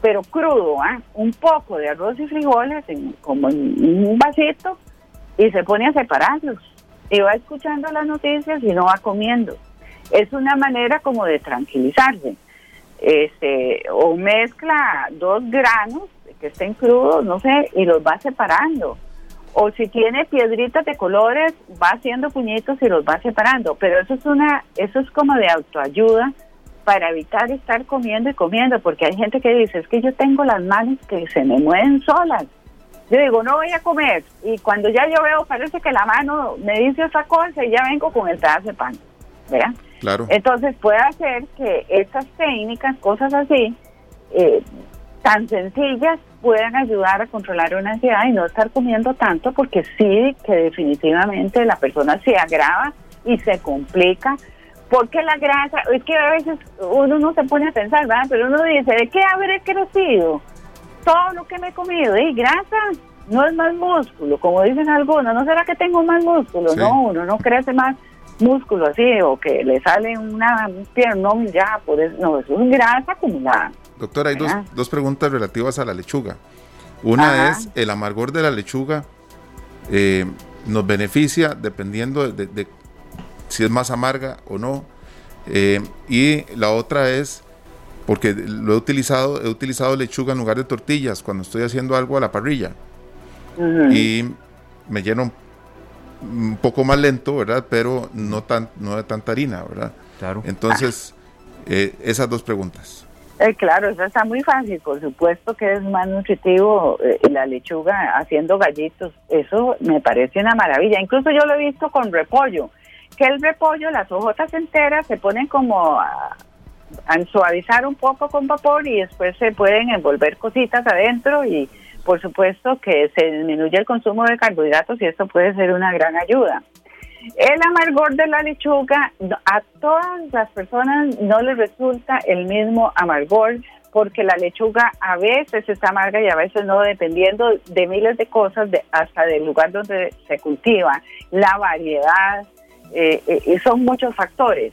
pero crudo, ¿ah? un poco de arroz y frijoles, como en un vasito, y se pone a separarlos. Y va escuchando las noticias y no va comiendo es una manera como de tranquilizarse. Este, o mezcla dos granos que estén crudos, no sé, y los va separando. O si tiene piedritas de colores, va haciendo puñitos y los va separando. Pero eso es una, eso es como de autoayuda para evitar estar comiendo y comiendo, porque hay gente que dice, es que yo tengo las manos que se me mueven solas. Yo digo, no voy a comer. Y cuando ya yo veo, parece que la mano me dice otra cosa y ya vengo con el pedazo de pan. ¿Verdad? Entonces puede hacer que estas técnicas, cosas así, eh, tan sencillas, puedan ayudar a controlar una ansiedad y no estar comiendo tanto, porque sí que definitivamente la persona se agrava y se complica. Porque la grasa, es que a veces uno no se pone a pensar, ¿verdad? Pero uno dice, ¿de qué habré crecido? todo lo que me he comido y grasa no es más músculo, como dicen algunos, ¿no será que tengo más músculo? No, uno no crece más músculo así o que le sale una pierna, no, ya, por eso, no, eso es grasa acumulada. Doctora, hay dos, dos, preguntas relativas a la lechuga. Una es, ¿el amargor de la lechuga eh, nos beneficia dependiendo de, si es más amarga o no? Eh, y la otra es, porque lo he utilizado, he utilizado lechuga en lugar de tortillas cuando estoy haciendo algo a la parrilla. Y me lleno un poco más lento, ¿verdad? Pero no, tan, no de tanta harina, ¿verdad? Claro. Entonces, <laughs> eh, esas dos preguntas. Eh, claro, eso está muy fácil. Por supuesto que es más nutritivo eh, la lechuga haciendo gallitos. Eso me parece una maravilla. Incluso yo lo he visto con repollo. Que el repollo, las hojotas enteras se ponen como a, a suavizar un poco con vapor y después se pueden envolver cositas adentro y por supuesto que se disminuye el consumo de carbohidratos y esto puede ser una gran ayuda. El amargor de la lechuga, a todas las personas no les resulta el mismo amargor porque la lechuga a veces está amarga y a veces no, dependiendo de miles de cosas, de, hasta del lugar donde se cultiva, la variedad, eh, eh, son muchos factores.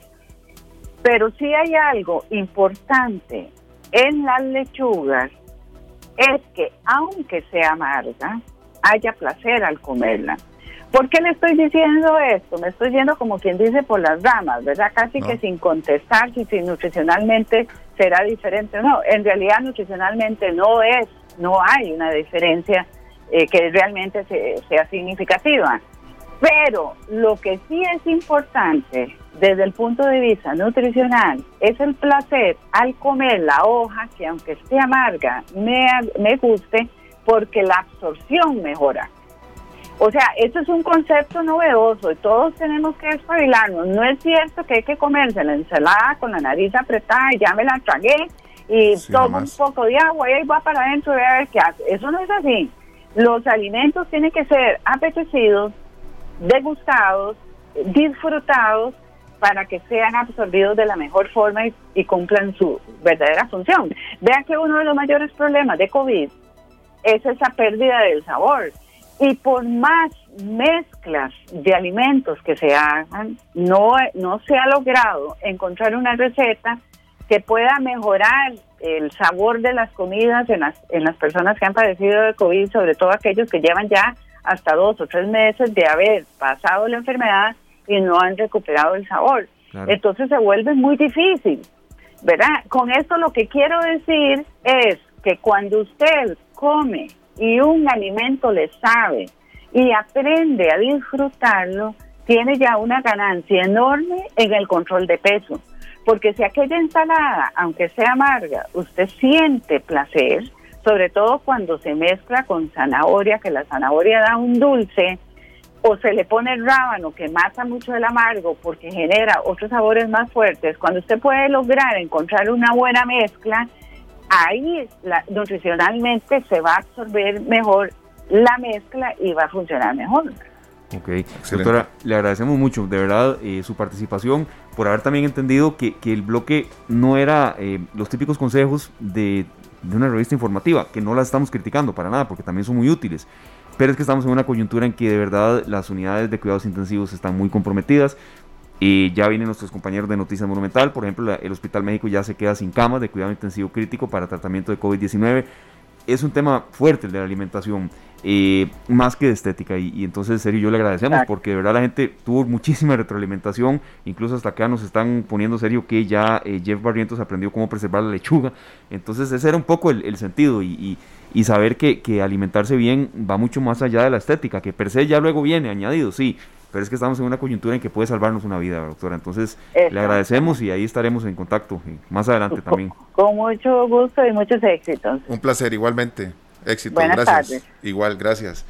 Pero sí hay algo importante en las lechugas, es que aunque sea amarga, haya placer al comerla. ¿Por qué le estoy diciendo esto? Me estoy yendo como quien dice por las ramas, ¿verdad? Casi que sin contestar si, nutricionalmente será diferente o no. En realidad nutricionalmente no es, no hay una diferencia eh, que realmente sea significativa. Pero lo que sí es importante desde el punto de vista nutricional es el placer al comer la hoja que aunque esté amarga me, me guste porque la absorción mejora. O sea, esto es un concepto novedoso y todos tenemos que espabilarnos. No es cierto que hay que comerse la ensalada con la nariz apretada y ya me la tragué y tomo un poco de agua y ahí va para adentro y voy a ver qué hace. Eso no es así. Los alimentos tienen que ser apetecidos, degustados, disfrutados para que sean absorbidos de la mejor forma y, cumplan su verdadera función. Vean que uno de los mayores problemas de COVID es esa pérdida del sabor y por más mezclas de alimentos que se hagan, no, no se ha logrado encontrar una receta que pueda mejorar el sabor de las comidas en las, en las personas que han padecido de COVID, sobre todo aquellos que llevan ya hasta dos o tres meses de haber pasado la enfermedad y no han recuperado el sabor. Entonces se vuelve muy difícil, ¿verdad? Con esto lo que quiero decir es que cuando usted come y un alimento le sabe y aprende a disfrutarlo, tiene ya una ganancia enorme en el control de peso. Porque si aquella ensalada, aunque sea amarga, usted siente placer, sobre todo cuando se mezcla con zanahoria, que la zanahoria da un dulce, o se le pone el rábano que mata mucho el amargo porque genera otros sabores más fuertes, cuando usted puede lograr encontrar una buena mezcla, ahí nutricionalmente se va a absorber mejor la mezcla y va a funcionar mejor. Ok, doctora, le agradecemos mucho, de verdad, eh, su participación, por haber también entendido que, el bloque no era eh, los típicos consejos de, de, una revista informativa, que no la estamos criticando para nada, porque también son muy útiles. Pero es que estamos en una coyuntura en que de verdad las unidades de cuidados intensivos están muy comprometidas, y ya vienen nuestros compañeros de Noticias Monumental, por ejemplo, el Hospital México ya se queda sin camas de cuidado intensivo crítico para tratamiento de COVID-19. Es un tema fuerte el de la alimentación, eh, más que de estética, y, entonces, en serio, yo le agradecemos porque de verdad la gente tuvo muchísima retroalimentación, incluso hasta acá nos están poniendo serio que ya eh, Jeff Barrientos aprendió cómo preservar la lechuga. Entonces, ese era un poco el, sentido, y, y, saber que, que alimentarse bien va mucho más allá de la estética, que per se ya luego viene añadido, sí pero es que estamos en una coyuntura en que puede salvarnos una vida, doctora. Entonces, le agradecemos y ahí estaremos en contacto más adelante <laughs> también. Con mucho gusto y muchos éxitos. Un placer, igualmente. Éxito, gracias. Igual, gracias.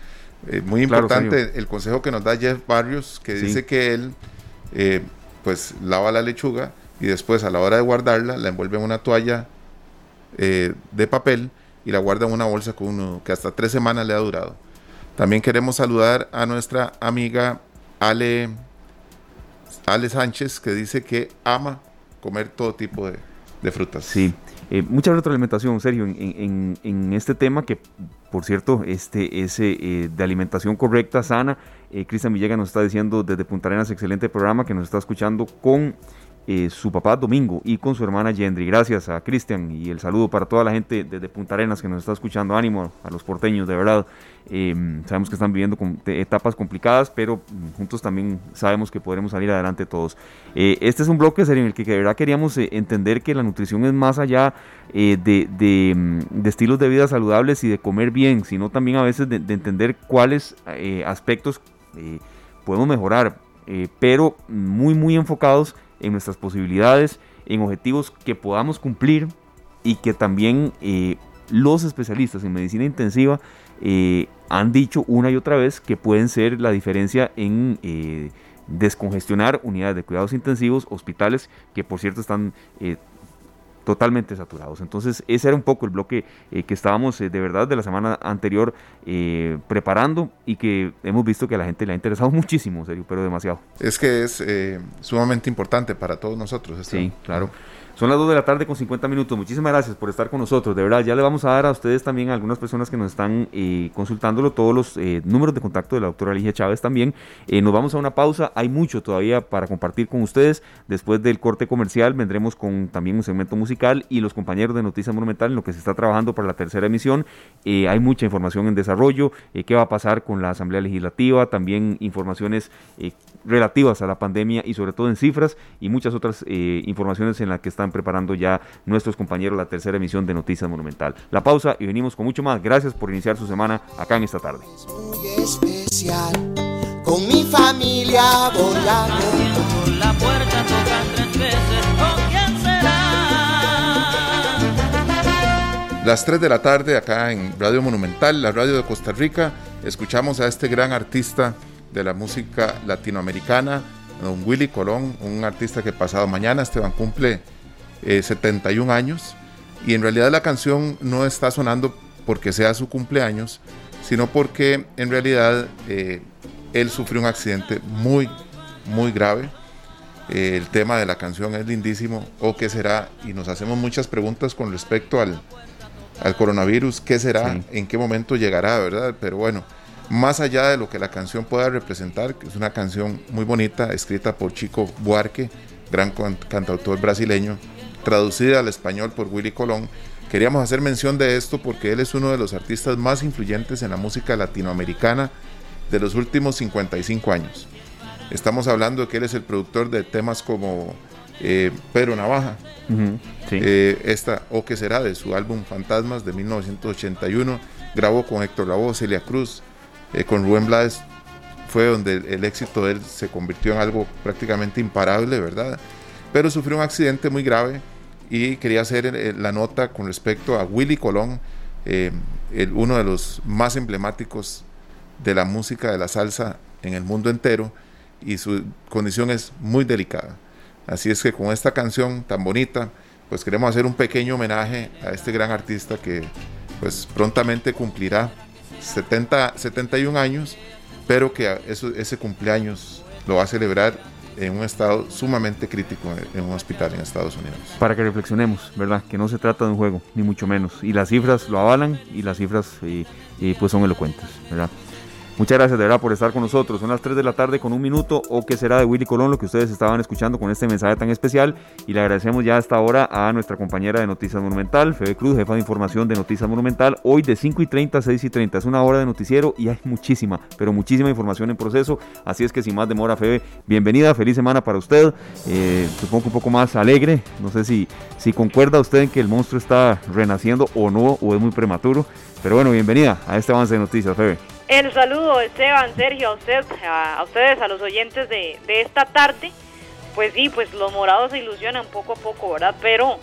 Eh, muy importante el consejo que nos da Jeff Barrios, que dice que él, eh, pues, lava la lechuga y después a la hora de guardarla, la envuelve en una toalla eh, de papel y la guarda en una bolsa con uno que hasta tres semanas le ha durado. También queremos saludar a nuestra amiga Ale, Ale Sánchez, que dice que ama comer todo tipo de, frutas. Sí, Eh, mucha retroalimentación, Sergio, en, en, este tema que, por cierto, este es eh, de alimentación correcta, sana. Cristian Villegas nos está diciendo desde Punta Arenas, excelente programa, que nos está escuchando con eh, su papá Domingo y con su hermana Yendri. Gracias a Cristian y el saludo para toda la gente desde Punta Arenas que nos está escuchando. Ánimo a los porteños, de verdad. Em, sabemos que están viviendo etapas complicadas, pero mm, juntos también sabemos que podremos salir adelante todos. Eh, este es un bloque en el que de verdad queríamos eh, entender que la nutrición es más allá de, mm, de, estilos de vida saludables y de comer bien, sino también a veces de entender cuáles aspectos podemos mejorar, pero muy, muy enfocados en nuestras posibilidades, en objetivos que podamos cumplir y que también eh, los especialistas en medicina intensiva eh, han dicho una y otra vez que pueden ser la diferencia en eh, descongestionar unidades de cuidados intensivos, hospitales que por cierto están totalmente saturados. Entonces ese era un poco el bloque eh, que estábamos eh, de verdad de la semana anterior eh, preparando y que hemos visto que a la gente le ha interesado <laughs> muchísimo, serio, pero demasiado. Es que es sumamente importante para todos nosotros. Sí, claro. Son las 2 de la tarde con 50 minutos. Muchísimas gracias por estar con nosotros. De verdad, ya le vamos a dar a ustedes también, a algunas personas que nos están eh, consultándolo, todos los eh, números de contacto de la doctora Ligia Chávez también. Eh, nos vamos a una pausa. Hay mucho todavía para compartir con ustedes. Después del corte comercial vendremos con también un segmento musical y los compañeros de Noticias Monumental en lo que se está trabajando para la tercera emisión. hay mucha información en desarrollo. ¿Qué va a pasar con la Asamblea Legislativa? También informaciones relativas a la pandemia y sobre todo en cifras y muchas otras informaciones en las que están preparando ya nuestros compañeros la tercera emisión de Noticias Monumental. La pausa y venimos con mucho más. Gracias por iniciar su semana acá en esta tarde. Muy especial, con mi familia volando. la puerta tres veces, ¿con quién será? Las 3 de la tarde acá en Radio Monumental, la radio de Costa Rica, escuchamos a este gran artista de la música latinoamericana, don Willy Colón, un artista que pasado mañana, Esteban, cumple 71 eh, años y en realidad la canción no está sonando porque sea su cumpleaños, sino porque en realidad eh, él sufrió un accidente muy, muy grave. Eh, el tema de la canción es lindísimo, o qué será, y nos hacemos muchas preguntas con respecto al, al coronavirus, qué será, en qué momento llegará, ¿verdad? Pero bueno, más allá de lo que la canción pueda representar, que es una canción muy bonita, escrita por Chico Buarque, gran cantautor brasileño, traducida al español por Willy Colón. Queríamos hacer mención de esto porque él es uno de los artistas más influyentes en la música latinoamericana de los últimos 55 años. Estamos hablando de que él es el productor de temas como eh, Pedro Navaja, eh, esta o que será de su álbum Fantasmas de 1981, grabó con Héctor Lavoe, Celia Cruz, eh, con Rubén Blades, fue donde el éxito de él se convirtió en algo prácticamente imparable, ¿verdad? Pero sufrió un accidente muy grave y quería hacer eh, la nota con respecto a Willy Colón, eh, uno de los más emblemáticos de la música de la salsa en el mundo entero y su condición es muy delicada. Así es que con esta canción tan bonita, pues queremos hacer un pequeño homenaje a este gran artista que pues prontamente cumplirá 70, 71 años, pero que ese cumpleaños lo va a celebrar en un estado sumamente crítico en un hospital en Estados Unidos. Para que reflexionemos, ¿verdad? Que no se trata de un juego, ni mucho menos. Y las cifras lo avalan y las cifras y, pues son elocuentes, ¿verdad? Muchas gracias de verdad por estar con nosotros. Son las 3 de la tarde con un minuto o que será de Willy Colón lo que ustedes estaban escuchando con este mensaje tan especial. Y le agradecemos ya hasta ahora a nuestra compañera de Noticias Monumental, Febe Cruz, jefa de información de Noticias Monumental. Hoy de 5 y 30 a 6 y 30 es una hora de noticiero y hay muchísima, pero muchísima información en proceso. Así es que sin más demora, Febe, bienvenida, feliz semana para usted. Eh, supongo que un poco más alegre. No sé si, si concuerda usted en que el monstruo está renaciendo o no, o es muy prematuro. Pero bueno, bienvenida a este avance de noticias, Febe. El saludo, Esteban, Sergio, a, usted, a, ustedes, a los oyentes de, esta tarde. Pues sí, pues los morados se ilusionan poco a poco, ¿verdad? Pero,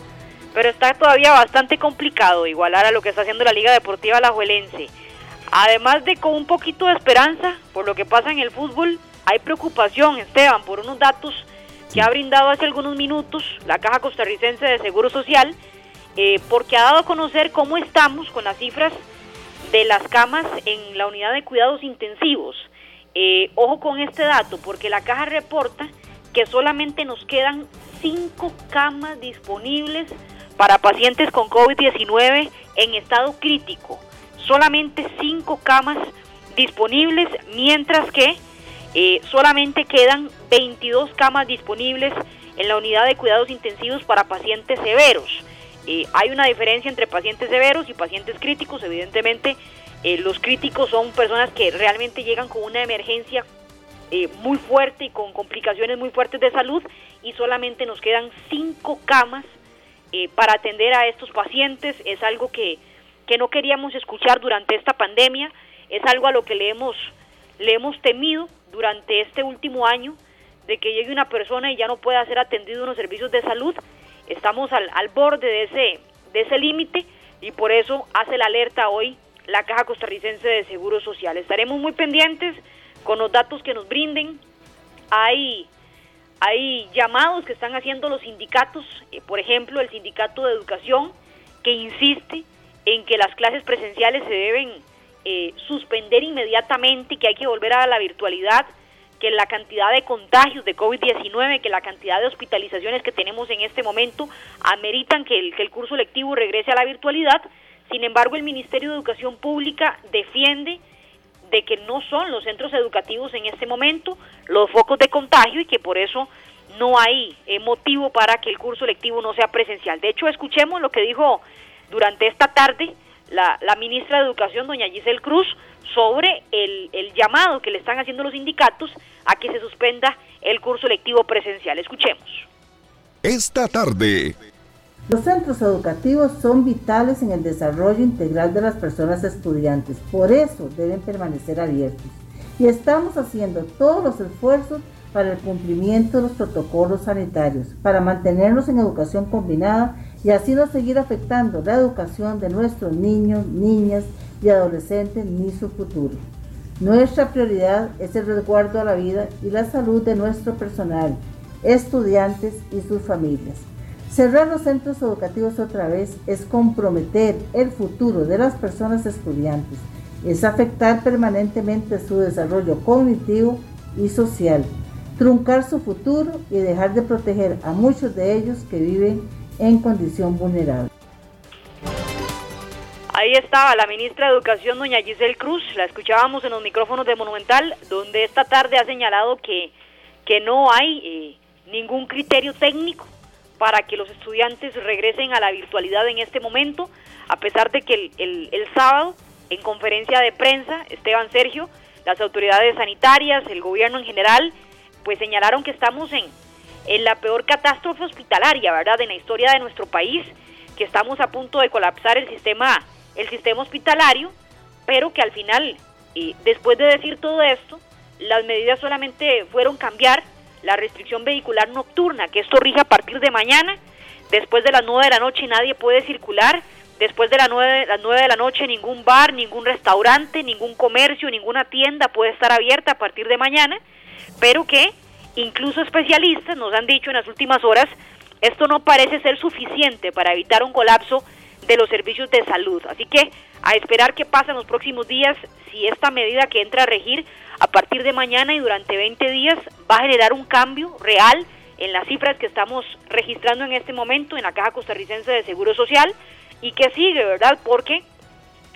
pero está todavía bastante complicado igualar a lo que está haciendo la Liga Deportiva Alajuelense. Además de con un poquito de esperanza por lo que pasa en el fútbol, hay preocupación, Esteban, por unos datos que ha brindado hace algunos minutos la Caja Costarricense de Seguro Social, eh, porque ha dado a conocer cómo estamos con las cifras de las camas en la unidad de cuidados intensivos. Eh, ojo con este dato, porque la caja reporta que solamente nos quedan cinco camas disponibles para pacientes con COVID-19 en estado crítico. Solamente cinco camas disponibles, mientras que eh, solamente quedan 22 camas disponibles en la unidad de cuidados intensivos para pacientes severos. Eh, hay una diferencia entre pacientes severos y pacientes críticos. Evidentemente, eh, los críticos son personas que realmente llegan con una emergencia muy fuerte y con complicaciones muy fuertes de salud y solamente nos quedan cinco camas para atender a estos pacientes. Es algo que, que no queríamos escuchar durante esta pandemia, es algo a lo que le hemos, le hemos temido durante este último año de que llegue una persona y ya no pueda ser atendido en los servicios de salud. Estamos al, al borde de ese, de ese límite y por eso hace la alerta hoy la Caja Costarricense de Seguro Social. Estaremos muy pendientes con los datos que nos brinden. Hay, hay llamados que están haciendo los sindicatos, eh, por ejemplo, el Sindicato de Educación, que insiste en que las clases presenciales se deben eh, suspender inmediatamente, que hay que volver a la virtualidad, que la cantidad de contagios de COVID-19, que la cantidad de hospitalizaciones que tenemos en este momento ameritan que el, que el curso lectivo regrese a la virtualidad. Sin embargo, el Ministerio de Educación Pública defiende de que no son los centros educativos en este momento los focos de contagio y que por eso no hay eh, motivo para que el curso lectivo no sea presencial. De hecho, escuchemos lo que dijo durante esta tarde la, ministra de Educación, doña Giselle Cruz, sobre el, el, llamado que le están haciendo los sindicatos a que se suspenda el curso lectivo presencial. Escuchemos. Esta tarde. Los centros educativos son vitales en el desarrollo integral de las personas estudiantes, por eso deben permanecer abiertos. Y estamos haciendo todos los esfuerzos para el cumplimiento de los protocolos sanitarios, para mantenerlos en educación combinada y así no seguir afectando la educación de nuestros niños, niñas y adolescentes ni su futuro. Nuestra prioridad es el resguardo a la vida y la salud de nuestro personal, estudiantes y sus familias. Cerrar los centros educativos otra vez es comprometer el futuro de las personas estudiantes, es afectar permanentemente su desarrollo cognitivo y social, truncar su futuro y dejar de proteger a muchos de ellos que viven en condición vulnerable. Ahí estaba la ministra de Educación, doña Giselle Cruz, la escuchábamos en los micrófonos de Monumental, donde esta tarde ha señalado que, que no hay eh, ningún criterio técnico para que los estudiantes regresen a la virtualidad en este momento, a pesar de que el, el sábado, en conferencia de prensa, Esteban Sergio, las autoridades sanitarias, el gobierno en general, pues señalaron que estamos en, en la peor catástrofe hospitalaria, ¿verdad?, en la historia de nuestro país, que estamos a punto de colapsar el sistema, el sistema hospitalario, pero que al final, y después de decir todo esto, las medidas solamente fueron cambiar la restricción vehicular nocturna, que esto rige a partir de mañana, después de las 9 de la noche nadie puede circular, después de las 9, las 9 de la noche ningún bar, ningún restaurante, ningún comercio, ninguna tienda puede estar abierta a partir de mañana, pero que Incluso especialistas nos han dicho en las últimas horas, esto no parece ser suficiente para evitar un colapso de los servicios de salud. Así que a esperar qué pasa en los próximos días, si esta medida que entra a regir a partir de mañana y durante 20 días va a generar un cambio real en las cifras que estamos registrando en este momento en la Caja Costarricense de Seguro Social y que sigue, ¿verdad? Porque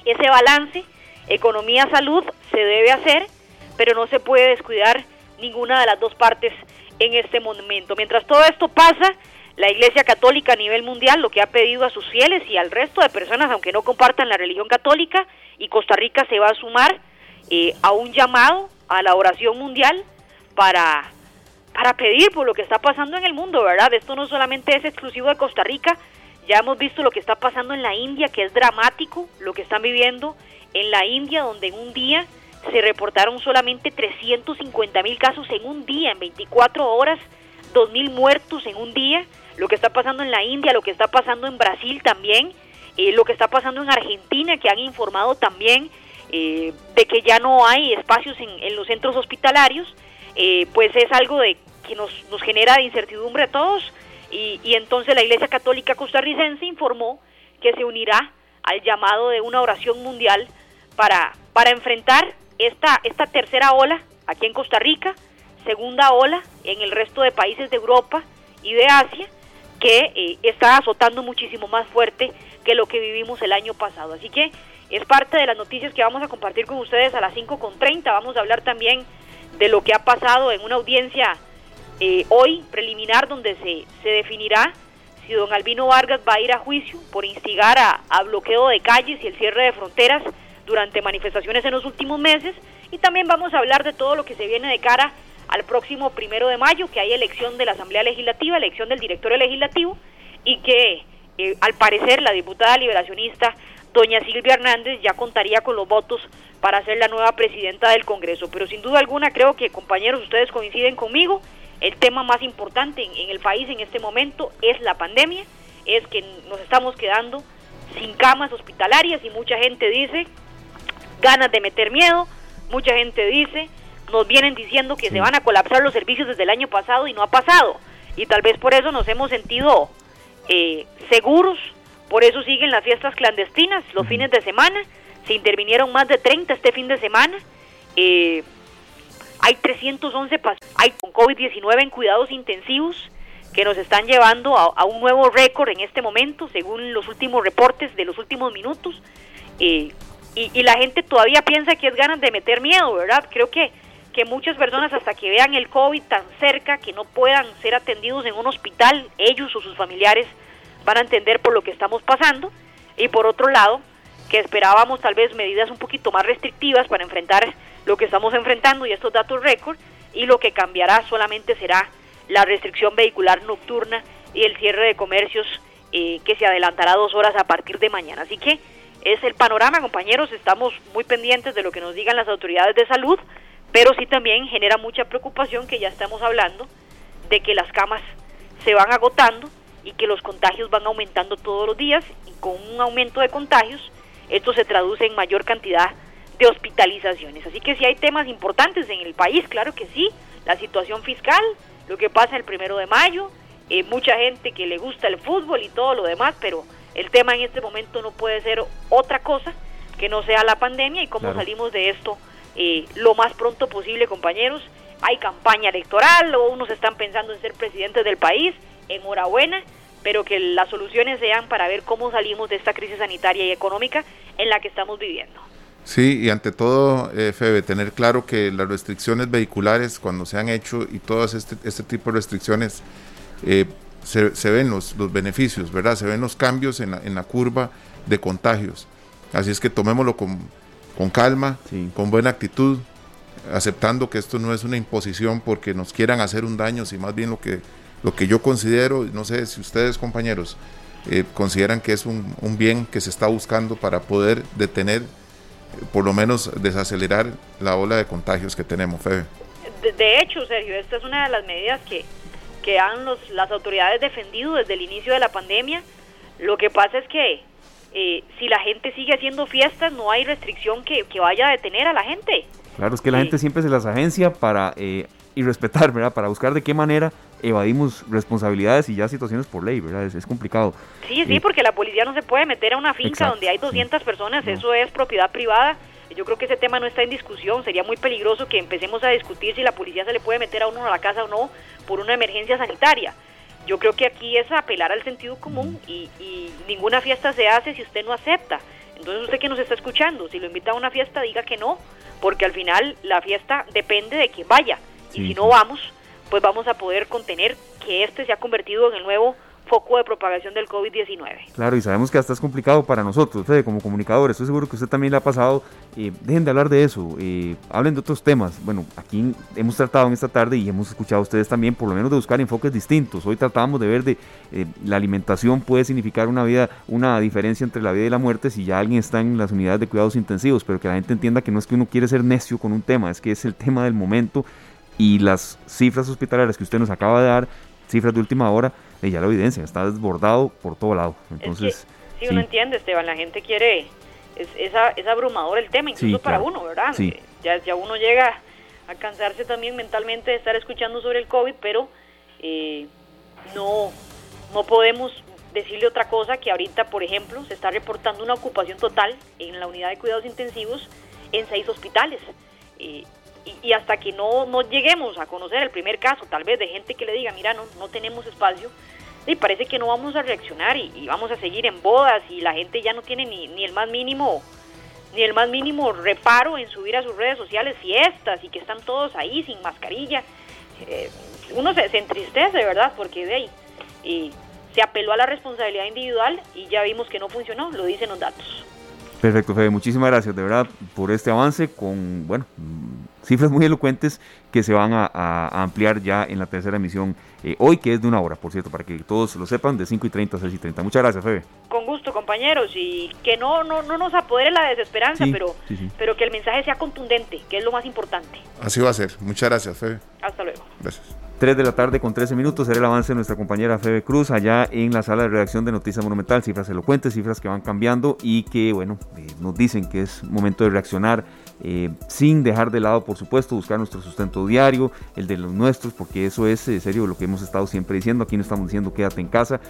ese balance economía-salud se debe hacer, pero no se puede descuidar ninguna de las dos partes en este momento. Mientras todo esto pasa, la Iglesia Católica a nivel mundial lo que ha pedido a sus fieles y al resto de personas, aunque no compartan la religión católica, y Costa Rica se va a sumar eh, a un llamado a la oración mundial para, para pedir por lo que está pasando en el mundo, ¿verdad? Esto no solamente es exclusivo de Costa Rica, ya hemos visto lo que está pasando en la India, que es dramático, lo que están viviendo en la India, donde en un día se reportaron solamente 350 mil casos en un día, en 24 horas, 2 mil muertos en un día, lo que está pasando en la India, lo que está pasando en Brasil también, eh, lo que está pasando en Argentina, que han informado también eh, de que ya no hay espacios en, los centros hospitalarios, eh, pues es algo de que nos, nos genera incertidumbre a todos. Y, y entonces la Iglesia Católica Costarricense informó que se unirá al llamado de una oración mundial para, para enfrentar esta, esta tercera ola aquí en Costa Rica, segunda ola en el resto de países de Europa y de Asia, que eh, está azotando muchísimo más fuerte que lo que vivimos el año pasado. Así que es parte de las noticias que vamos a compartir con ustedes a las 5.30. Vamos a hablar también de lo que ha pasado en una audiencia eh, hoy preliminar donde se, se definirá si don Albino Vargas va a ir a juicio por instigar a, a bloqueo de calles y el cierre de fronteras durante manifestaciones en los últimos meses. Y también vamos a hablar de todo lo que se viene de cara al próximo primero de mayo, que hay elección de la Asamblea Legislativa, elección del directorio legislativo, y que eh, al parecer la diputada liberacionista doña Silvia Hernández ya contaría con los votos para ser la nueva presidenta del Congreso. Pero sin duda alguna creo que compañeros ustedes coinciden conmigo, el tema más importante en, en el país en este momento es la pandemia, es que nos estamos quedando sin camas hospitalarias y mucha gente dice ganas de meter miedo, mucha gente dice nos vienen diciendo que se van a colapsar los servicios desde el año pasado y no ha pasado. Y tal vez por eso nos hemos sentido eh, seguros, por eso siguen las fiestas clandestinas los fines de semana. Se intervinieron más de 30 este fin de semana. Eh, hay 311 hay con COVID-19 en cuidados intensivos que nos están llevando a, un nuevo récord en este momento, según los últimos reportes de los últimos minutos. Eh, y, y, la gente todavía piensa que es ganas de meter miedo, ¿verdad? Creo que que muchas personas hasta que vean el COVID tan cerca que no puedan ser atendidos en un hospital, ellos o sus familiares van a entender por lo que estamos pasando. Y por otro lado, que esperábamos tal vez medidas un poquito más restrictivas para enfrentar lo que estamos enfrentando y estos datos récord, y lo que cambiará solamente será la restricción vehicular nocturna y el cierre de comercios eh, que se adelantará dos horas a partir de mañana. Así que es el panorama, compañeros, estamos muy pendientes de lo que nos digan las autoridades de salud pero sí también genera mucha preocupación que ya estamos hablando de que las camas se van agotando y que los contagios van aumentando todos los días. Y con un aumento de contagios esto se traduce en mayor cantidad de hospitalizaciones. Así que si hay temas importantes en el país, claro que sí, la situación fiscal, lo que pasa el primero de mayo, eh, mucha gente que le gusta el fútbol y todo lo demás, pero el tema en este momento no puede ser otra cosa que no sea la pandemia y cómo salimos de esto eh, lo más pronto posible, compañeros. Hay campaña electoral, o unos están pensando en ser presidentes del país, enhorabuena, pero que las soluciones sean para ver cómo salimos de esta crisis sanitaria y económica en la que estamos viviendo. Sí, y ante todo, eh, Febe, tener claro que las restricciones vehiculares, cuando se han hecho y todas este, este tipo de restricciones, eh, se, ven los, los, beneficios, ¿verdad? Se ven los cambios en la, en la curva de contagios. Así es que tomémoslo con, con calma, con buena actitud, aceptando que esto no es una imposición porque nos quieran hacer un daño, sino más bien lo que, lo que yo considero, no sé si ustedes compañeros eh, consideran que es un, un, bien que se está buscando para poder detener, eh, por lo menos desacelerar la ola de contagios que tenemos, Febe. De, de hecho, Sergio, esta es una de las medidas que, que han los, las autoridades defendido desde el inicio de la pandemia. Lo que pasa es que eh, si la gente sigue haciendo fiestas, no hay restricción que, que vaya a detener a la gente. Claro, es que la gente siempre se las agencia para eh, respetar, ¿verdad? Para buscar de qué manera evadimos responsabilidades y ya situaciones por ley, ¿verdad? Es, es complicado. Sí, sí, eh, porque la policía no se puede meter a una finca exacto, donde hay 200 sí. personas, no. eso es propiedad privada. Yo creo que ese tema no está en discusión, sería muy peligroso que empecemos a discutir si la policía se le puede meter a uno a la casa o no por una emergencia sanitaria. Yo creo que aquí es apelar al sentido común y, y, ninguna fiesta se hace si usted no acepta. Entonces usted que nos está escuchando, si lo invita a una fiesta, diga que no, porque al final la fiesta depende de que vaya. Sí, y si no vamos, pues vamos a poder contener que este se ha convertido en el nuevo foco de propagación del COVID-19. Claro, y sabemos que hasta es complicado para nosotros, Fede, como comunicadores. Estoy seguro que usted también le ha pasado. Eh, dejen de hablar de eso, eh, hablen de otros temas. Bueno, aquí hemos tratado en esta tarde y hemos escuchado a ustedes también, por lo menos, de buscar enfoques distintos. Hoy tratábamos de ver de eh, la alimentación puede significar una vida, una diferencia entre la vida y la muerte si ya alguien está en las unidades de cuidados intensivos, pero que la gente entienda que no es que uno quiere ser necio con un tema, es que es el tema del momento y las cifras hospitalarias que usted nos acaba de dar, cifras de última hora, y ya la evidencia, está desbordado por todo lado. Entonces, es que, sí, uno entiende, Esteban, la gente quiere, es, es, es abrumador el tema, incluso sí, para claro. uno, ¿verdad? Sí. Ya, ya uno llega a cansarse también mentalmente de estar escuchando sobre el COVID, pero eh, no, no podemos decirle otra cosa que ahorita, por ejemplo, se está reportando una ocupación total en la unidad de cuidados intensivos en seis hospitales. Eh, y, hasta que no, no lleguemos a conocer el primer caso, tal vez de gente que le diga, mira, no, no tenemos espacio, y parece que no vamos a reaccionar y, vamos a seguir en bodas y la gente ya no tiene ni, ni el más mínimo ni el más mínimo reparo en subir a sus redes sociales fiestas y que están todos ahí sin mascarilla. Eh, uno se, entristece, ¿verdad? Porque de y se apeló a la responsabilidad individual y ya vimos que no funcionó, lo dicen los datos. Perfecto, Fede. Muchísimas gracias de verdad por este avance con, bueno, cifras muy elocuentes que se van a, ampliar ya en la tercera emisión eh, hoy, que es de una hora, por cierto, para que todos lo sepan, de 5 y 30 a 6 y 30. Muchas gracias, Fede. Con gusto, compañeros, y que no, no, no nos apodere la desesperanza, pero, pero que el mensaje sea contundente, que es lo más importante. Así va a ser. Muchas gracias, Fede. Hasta luego. Gracias. 3 de la tarde con 13 minutos será el avance de nuestra compañera Febe Cruz allá en la sala de redacción de Noticias Monumental. Cifras elocuentes, cifras que van cambiando y que, bueno, eh, nos dicen que es momento de reaccionar eh, sin dejar de lado, por supuesto, buscar nuestro sustento diario, el de los nuestros, porque eso es en serio lo que hemos estado siempre diciendo. Aquí no estamos diciendo quédate en casa.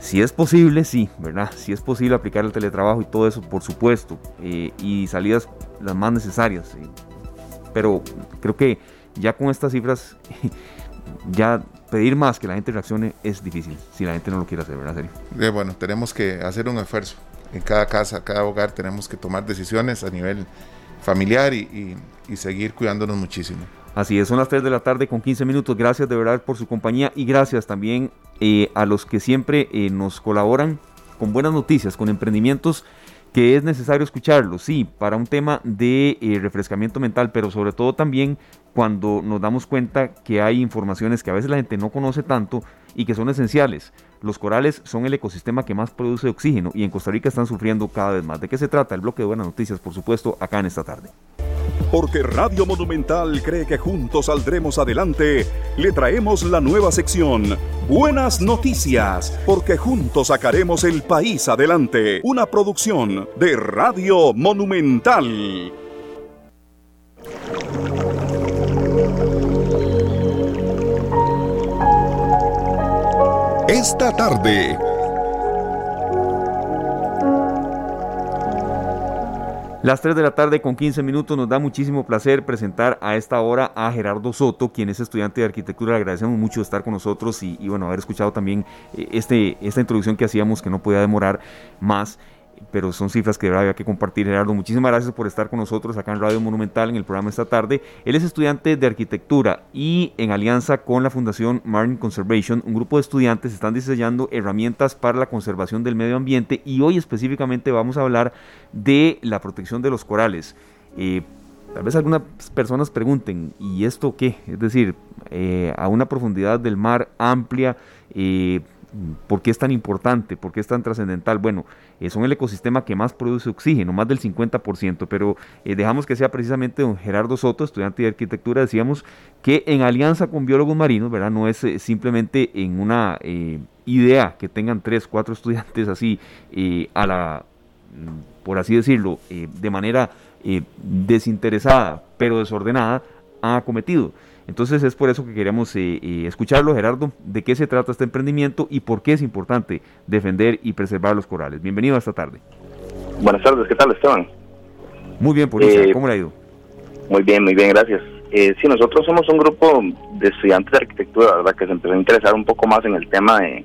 Si es posible, sí, ¿verdad? Si es posible aplicar el teletrabajo y todo eso, por supuesto, eh, y salidas las más necesarias. pero creo que ya con estas cifras, <laughs> ya pedir más que la gente reaccione es difícil, si la gente no lo quiere hacer, ¿verdad? Serio? Eh, bueno, tenemos que hacer un esfuerzo. En cada casa, cada hogar tenemos que tomar decisiones a nivel familiar y, seguir cuidándonos muchísimo. Así es, son las 3 de la tarde con 15 minutos. Gracias de verdad por su compañía y gracias también eh, a los que siempre eh, nos colaboran con buenas noticias, con emprendimientos que es necesario escucharlo, sí, para un tema de refrescamiento mental, pero sobre todo también cuando nos damos cuenta que hay informaciones que a veces la gente no conoce tanto y que son esenciales. Los corales son el ecosistema que más produce oxígeno y en Costa Rica están sufriendo cada vez más. ¿De qué se trata? El bloque de buenas noticias, por supuesto, acá en esta tarde. Porque Radio Monumental cree que juntos saldremos adelante, le traemos la nueva sección Buenas Noticias, porque juntos sacaremos el país adelante. Una producción de Radio Monumental. Esta tarde. Las 3 de la tarde con 15 minutos nos da muchísimo placer presentar a esta hora a Gerardo Soto, quien es estudiante de arquitectura. Le agradecemos mucho estar con nosotros y, bueno, haber escuchado también eh, este, esta introducción que hacíamos que no podía demorar más pero son cifras que de que compartir. Gerardo, muchísimas gracias por estar con nosotros acá en Radio Monumental en el programa esta tarde. Él es estudiante de arquitectura y en alianza con la Fundación Marine Conservation, un grupo de estudiantes están diseñando herramientas para la conservación del medio ambiente y hoy específicamente vamos a hablar de la protección de los corales. Eh, tal vez algunas personas pregunten, ¿y esto qué? Es decir, eh, a una profundidad del mar amplia, eh, ¿Por qué es tan importante? ¿Por qué es tan trascendental? Bueno, eh, son el ecosistema que más produce oxígeno, más del 50%, pero eh, dejamos que sea precisamente don Gerardo Soto, estudiante de arquitectura, decíamos que en alianza con biólogos marinos, ¿verdad? No es eh, simplemente en una idea que tengan tres, cuatro <laughs> estudiantes así, a la, mm, por así decirlo, de manera desinteresada, pero desordenada, ha acometido entonces es por eso que queríamos eh, eh, escucharlo, Gerardo, de qué se trata este emprendimiento y por qué es importante defender y preservar los corales. Bienvenido a esta tarde. Buenas tardes, ¿qué tal Esteban? Muy bien, policía, eh, ¿cómo le ha ido? Muy bien, muy bien, gracias. Eh, sí, nosotros somos un grupo de estudiantes de arquitectura, ¿verdad? Que se empezó a interesar un poco más en el tema de,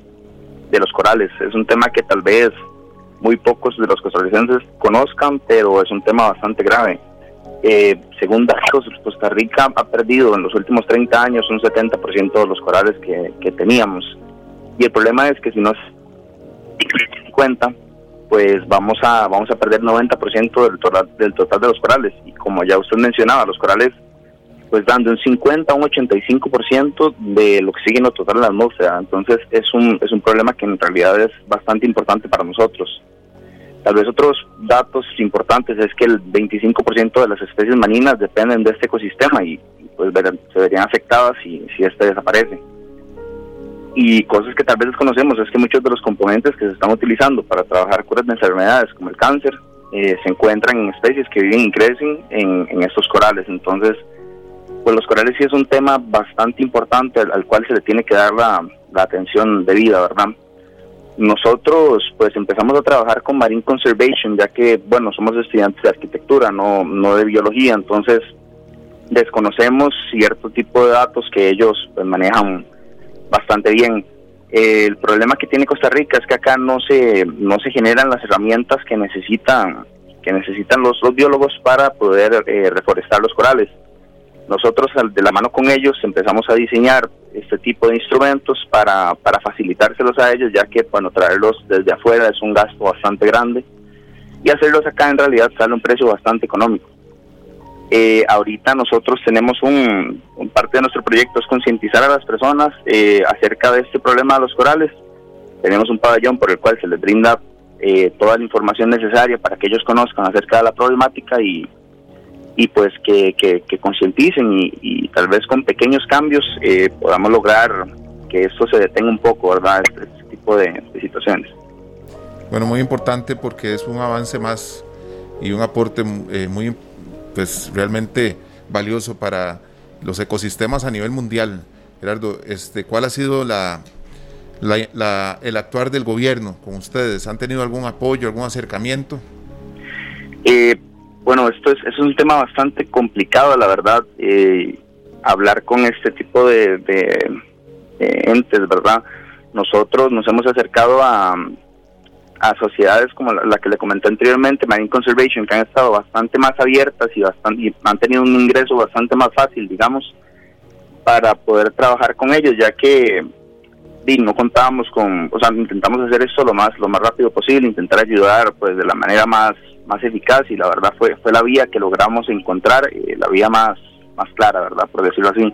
de los corales. Es un tema que tal vez muy pocos de los costarricenses conozcan, pero es un tema bastante grave. Eh, según datos, Costa Rica ha perdido en los últimos 30 años un 70% de los corales que, teníamos. Y el problema es que si no se cuenta, pues vamos a vamos a perder 90% del total, del total de los corales. Y como ya usted mencionaba, los corales pues dando un 50 a un 85% de lo que sigue en lo total de la atmósfera. Entonces es un, es un problema que en realidad es bastante importante para nosotros. Tal vez otros datos importantes es que el 25% de las especies marinas dependen de este ecosistema y pues se verían afectadas si, si este desaparece. Y cosas que tal vez desconocemos es que muchos de los componentes que se están utilizando para trabajar curas de enfermedades como el cáncer eh, se encuentran en especies que viven y crecen en, en estos corales. Entonces, pues los corales sí es un tema bastante importante al, cual se le tiene que dar la atención debida, ¿verdad? Nosotros pues empezamos a trabajar con Marine Conservation, ya que, bueno, somos estudiantes de arquitectura, no, no de biología, entonces desconocemos cierto tipo de datos que ellos pues, manejan bastante bien. Eh, el problema que tiene Costa Rica es que acá no se no se generan las herramientas que necesitan que necesitan los, los biólogos para poder eh, reforestar los corales. Nosotros de la mano con ellos empezamos a diseñar este tipo de instrumentos para, para facilitárselos a ellos, ya que bueno traerlos desde afuera es un gasto bastante grande y hacerlos acá en realidad sale un precio bastante económico. Eh, ahorita nosotros tenemos un, parte de nuestro proyecto es concientizar a las personas eh, acerca de este problema de los corales. Tenemos un pabellón por el cual se les brinda eh, toda la información necesaria para que ellos conozcan acerca de la problemática y, y pues que, que, concienticen y, tal vez con pequeños cambios podamos lograr que esto se detenga un poco, ¿verdad? Este, este tipo de situaciones. Bueno, muy importante porque es un avance más y un aporte eh, muy, pues realmente valioso para los ecosistemas a nivel mundial. Gerardo, este, ¿cuál ha sido la, la, el actuar del gobierno con ustedes? ¿Han tenido algún apoyo, algún acercamiento? Eh, bueno, esto es, es, un tema bastante complicado, la verdad. Eh, hablar con este tipo de, de entes, ¿verdad? Nosotros nos hemos acercado a, a sociedades como la, que le comenté anteriormente, Marine Conservation, que han estado bastante más abiertas y, bastante, han tenido un ingreso bastante más fácil, digamos, para poder trabajar con ellos, ya que no contábamos con, o sea, intentamos hacer esto lo más lo más rápido posible, intentar ayudar pues de la manera más más eficaz y la verdad fue fue la vía que logramos encontrar, eh, la vía más más clara, ¿verdad? Por decirlo así,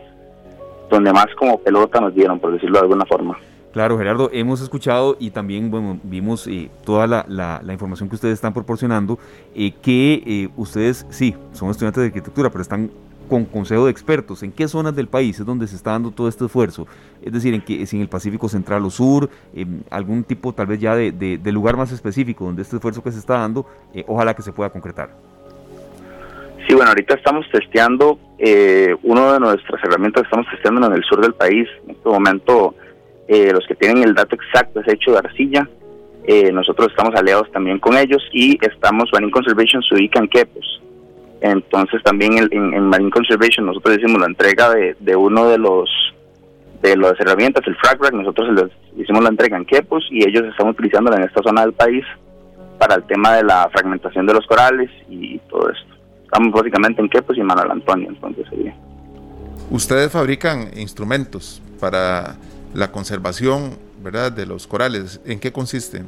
donde más como pelota nos dieron, por decirlo de alguna forma. Claro, Gerardo, hemos escuchado y también bueno, vimos eh, toda la, la, información que ustedes están proporcionando, eh, que eh, ustedes sí, son estudiantes de arquitectura, pero están con consejo de expertos. ¿En qué zonas del país es donde se está dando todo este esfuerzo? Es decir, en que en el Pacífico Central o Sur, algún tipo tal vez ya de, de, lugar más específico donde este esfuerzo que se está dando, ojalá que se pueda concretar. Sí, bueno, ahorita estamos testeando, eh, una de nuestras herramientas estamos testeando en el sur del país. En este momento eh, los que tienen el dato exacto es hecho de arcilla. Eh, nosotros estamos aliados también con ellos y estamos, Marine Conservation se ubica en Quepos. Entonces también en, Marine Conservation nosotros hicimos la entrega de, uno de los de las herramientas, el frag rack, nosotros les hicimos la entrega en Quepos y ellos están utilizándola en esta zona del país para el tema de la fragmentación de los corales y todo esto. Estamos básicamente en Quepos y Manuel Antonio, entonces sería. Ustedes fabrican instrumentos para la conservación ¿verdad? de los corales. ¿En qué consiste?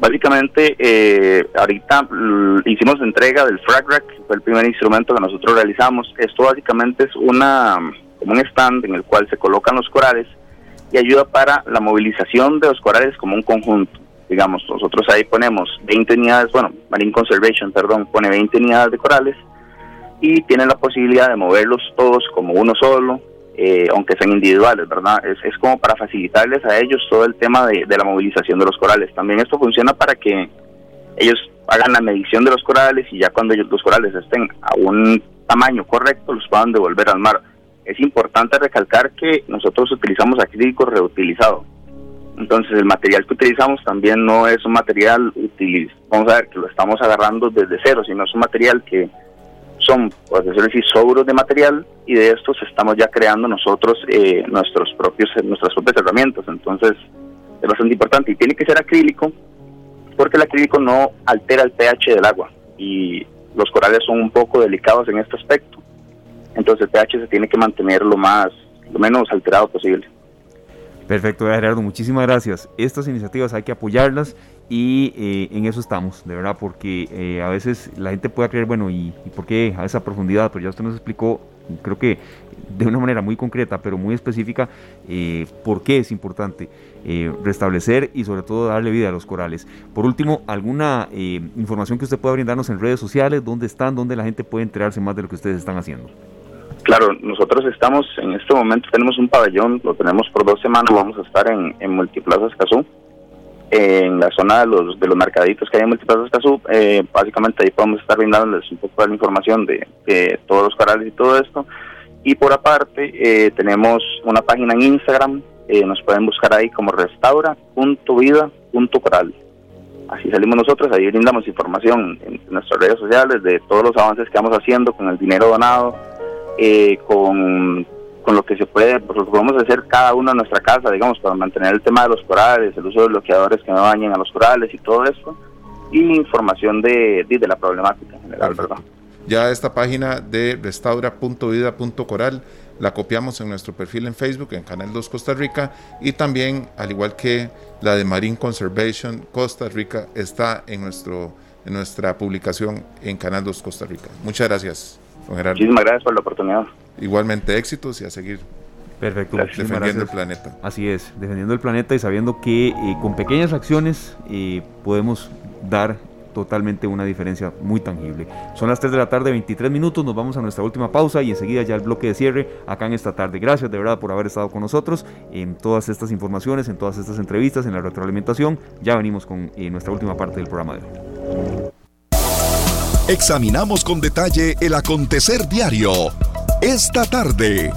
Básicamente, eh, ahorita hicimos entrega del frag rack, fue el primer instrumento que nosotros realizamos. Esto básicamente es una como un stand en el cual se colocan los corales y ayuda para la movilización de los corales como un conjunto. Digamos, nosotros ahí ponemos 20 unidades, bueno, Marine Conservation, perdón, pone 20 unidades de corales y tienen la posibilidad de moverlos todos como uno solo, eh, aunque sean individuales, ¿verdad? Es, como para facilitarles a ellos todo el tema de, la movilización de los corales. También esto funciona para que ellos hagan la medición de los corales y ya cuando los corales estén a un tamaño correcto los puedan devolver al mar. Es importante recalcar que nosotros utilizamos acrílico reutilizado. Entonces el material que utilizamos también no es un material vamos a ver que lo estamos agarrando desde cero, sino es un material que son, por decirlo así, sobros de material y de estos estamos ya creando nosotros eh, nuestros propios, nuestras propias herramientas. Entonces, es bastante importante y tiene que ser acrílico porque el acrílico no altera el pH del agua y los corales son un poco delicados en este aspecto. Entonces, el pH se tiene que mantener lo más, lo menos alterado posible. Perfecto, Gerardo, muchísimas gracias. Estas iniciativas hay que apoyarlas y eh, en eso estamos, de verdad, porque eh, a veces la gente puede creer, bueno, ¿y, por qué a esa profundidad? Pero ya usted nos explicó, creo que de una manera muy concreta, pero muy específica, eh, por qué es importante restablecer y sobre todo darle vida a los corales. Por último, ¿alguna información que usted pueda brindarnos en redes sociales? ¿Dónde están? ¿Dónde la gente puede enterarse más de lo que ustedes están haciendo? Claro, nosotros estamos en este momento, tenemos un pabellón, lo tenemos por dos semanas, vamos a estar en, en Multiplaza Escazú, en la zona de los, de los mercaditos que hay en Multiplaza Escazú, eh, básicamente ahí podemos estar brindándoles un poco de la información de, todos los corales y todo esto. Y por aparte, eh, tenemos una página en Instagram, eh, nos pueden buscar ahí como restaura.vida.coral. Así salimos nosotros, ahí brindamos información en nuestras redes sociales de todos los avances que vamos haciendo con el dinero donado, con con lo que se puede, pues lo que podemos hacer cada uno en nuestra casa, digamos, para mantener el tema de los corales, el uso de bloqueadores que no dañen a los corales y todo esto, y información de, de, la problemática en general, ¿verdad? Ya esta página de restaura.vida.coral la copiamos en nuestro perfil en Facebook, en Canal 2 Costa Rica, y también, al igual que la de Marine Conservation Costa Rica, está en, nuestro, en nuestra publicación en Canal 2 Costa Rica. Muchas gracias, don Gerardo. Muchísimas gracias por la oportunidad. Igualmente éxitos y a seguir Perfecto. Defendiendo el planeta. Así es, defendiendo el planeta y sabiendo que eh, con pequeñas acciones eh, podemos dar totalmente una diferencia muy tangible. Son las 3 de la tarde, 23 minutos, nos vamos a nuestra última pausa y enseguida ya el bloque de cierre acá en esta tarde. Gracias de verdad por haber estado con nosotros en todas estas informaciones, en todas estas entrevistas, en la retroalimentación. Ya venimos con eh, nuestra última parte del programa de hoy. Examinamos con detalle el acontecer diario. Esta tarde.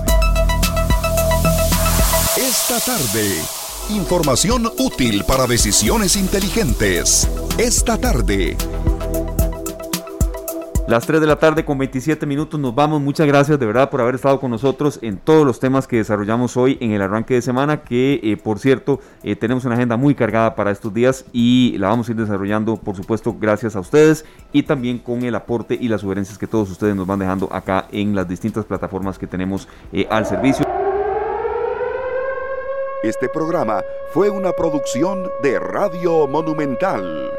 Esta tarde. Información útil para decisiones inteligentes. Esta tarde. Las 3 de la tarde con 27 minutos nos vamos. Muchas gracias de verdad por haber estado con nosotros en todos los temas que desarrollamos hoy en el arranque de semana, que eh, por cierto eh, tenemos una agenda muy cargada para estos días y la vamos a ir desarrollando por supuesto gracias a ustedes y también con el aporte y las sugerencias que todos ustedes nos van dejando acá en las distintas plataformas que tenemos eh, al servicio. Este programa fue una producción de Radio Monumental.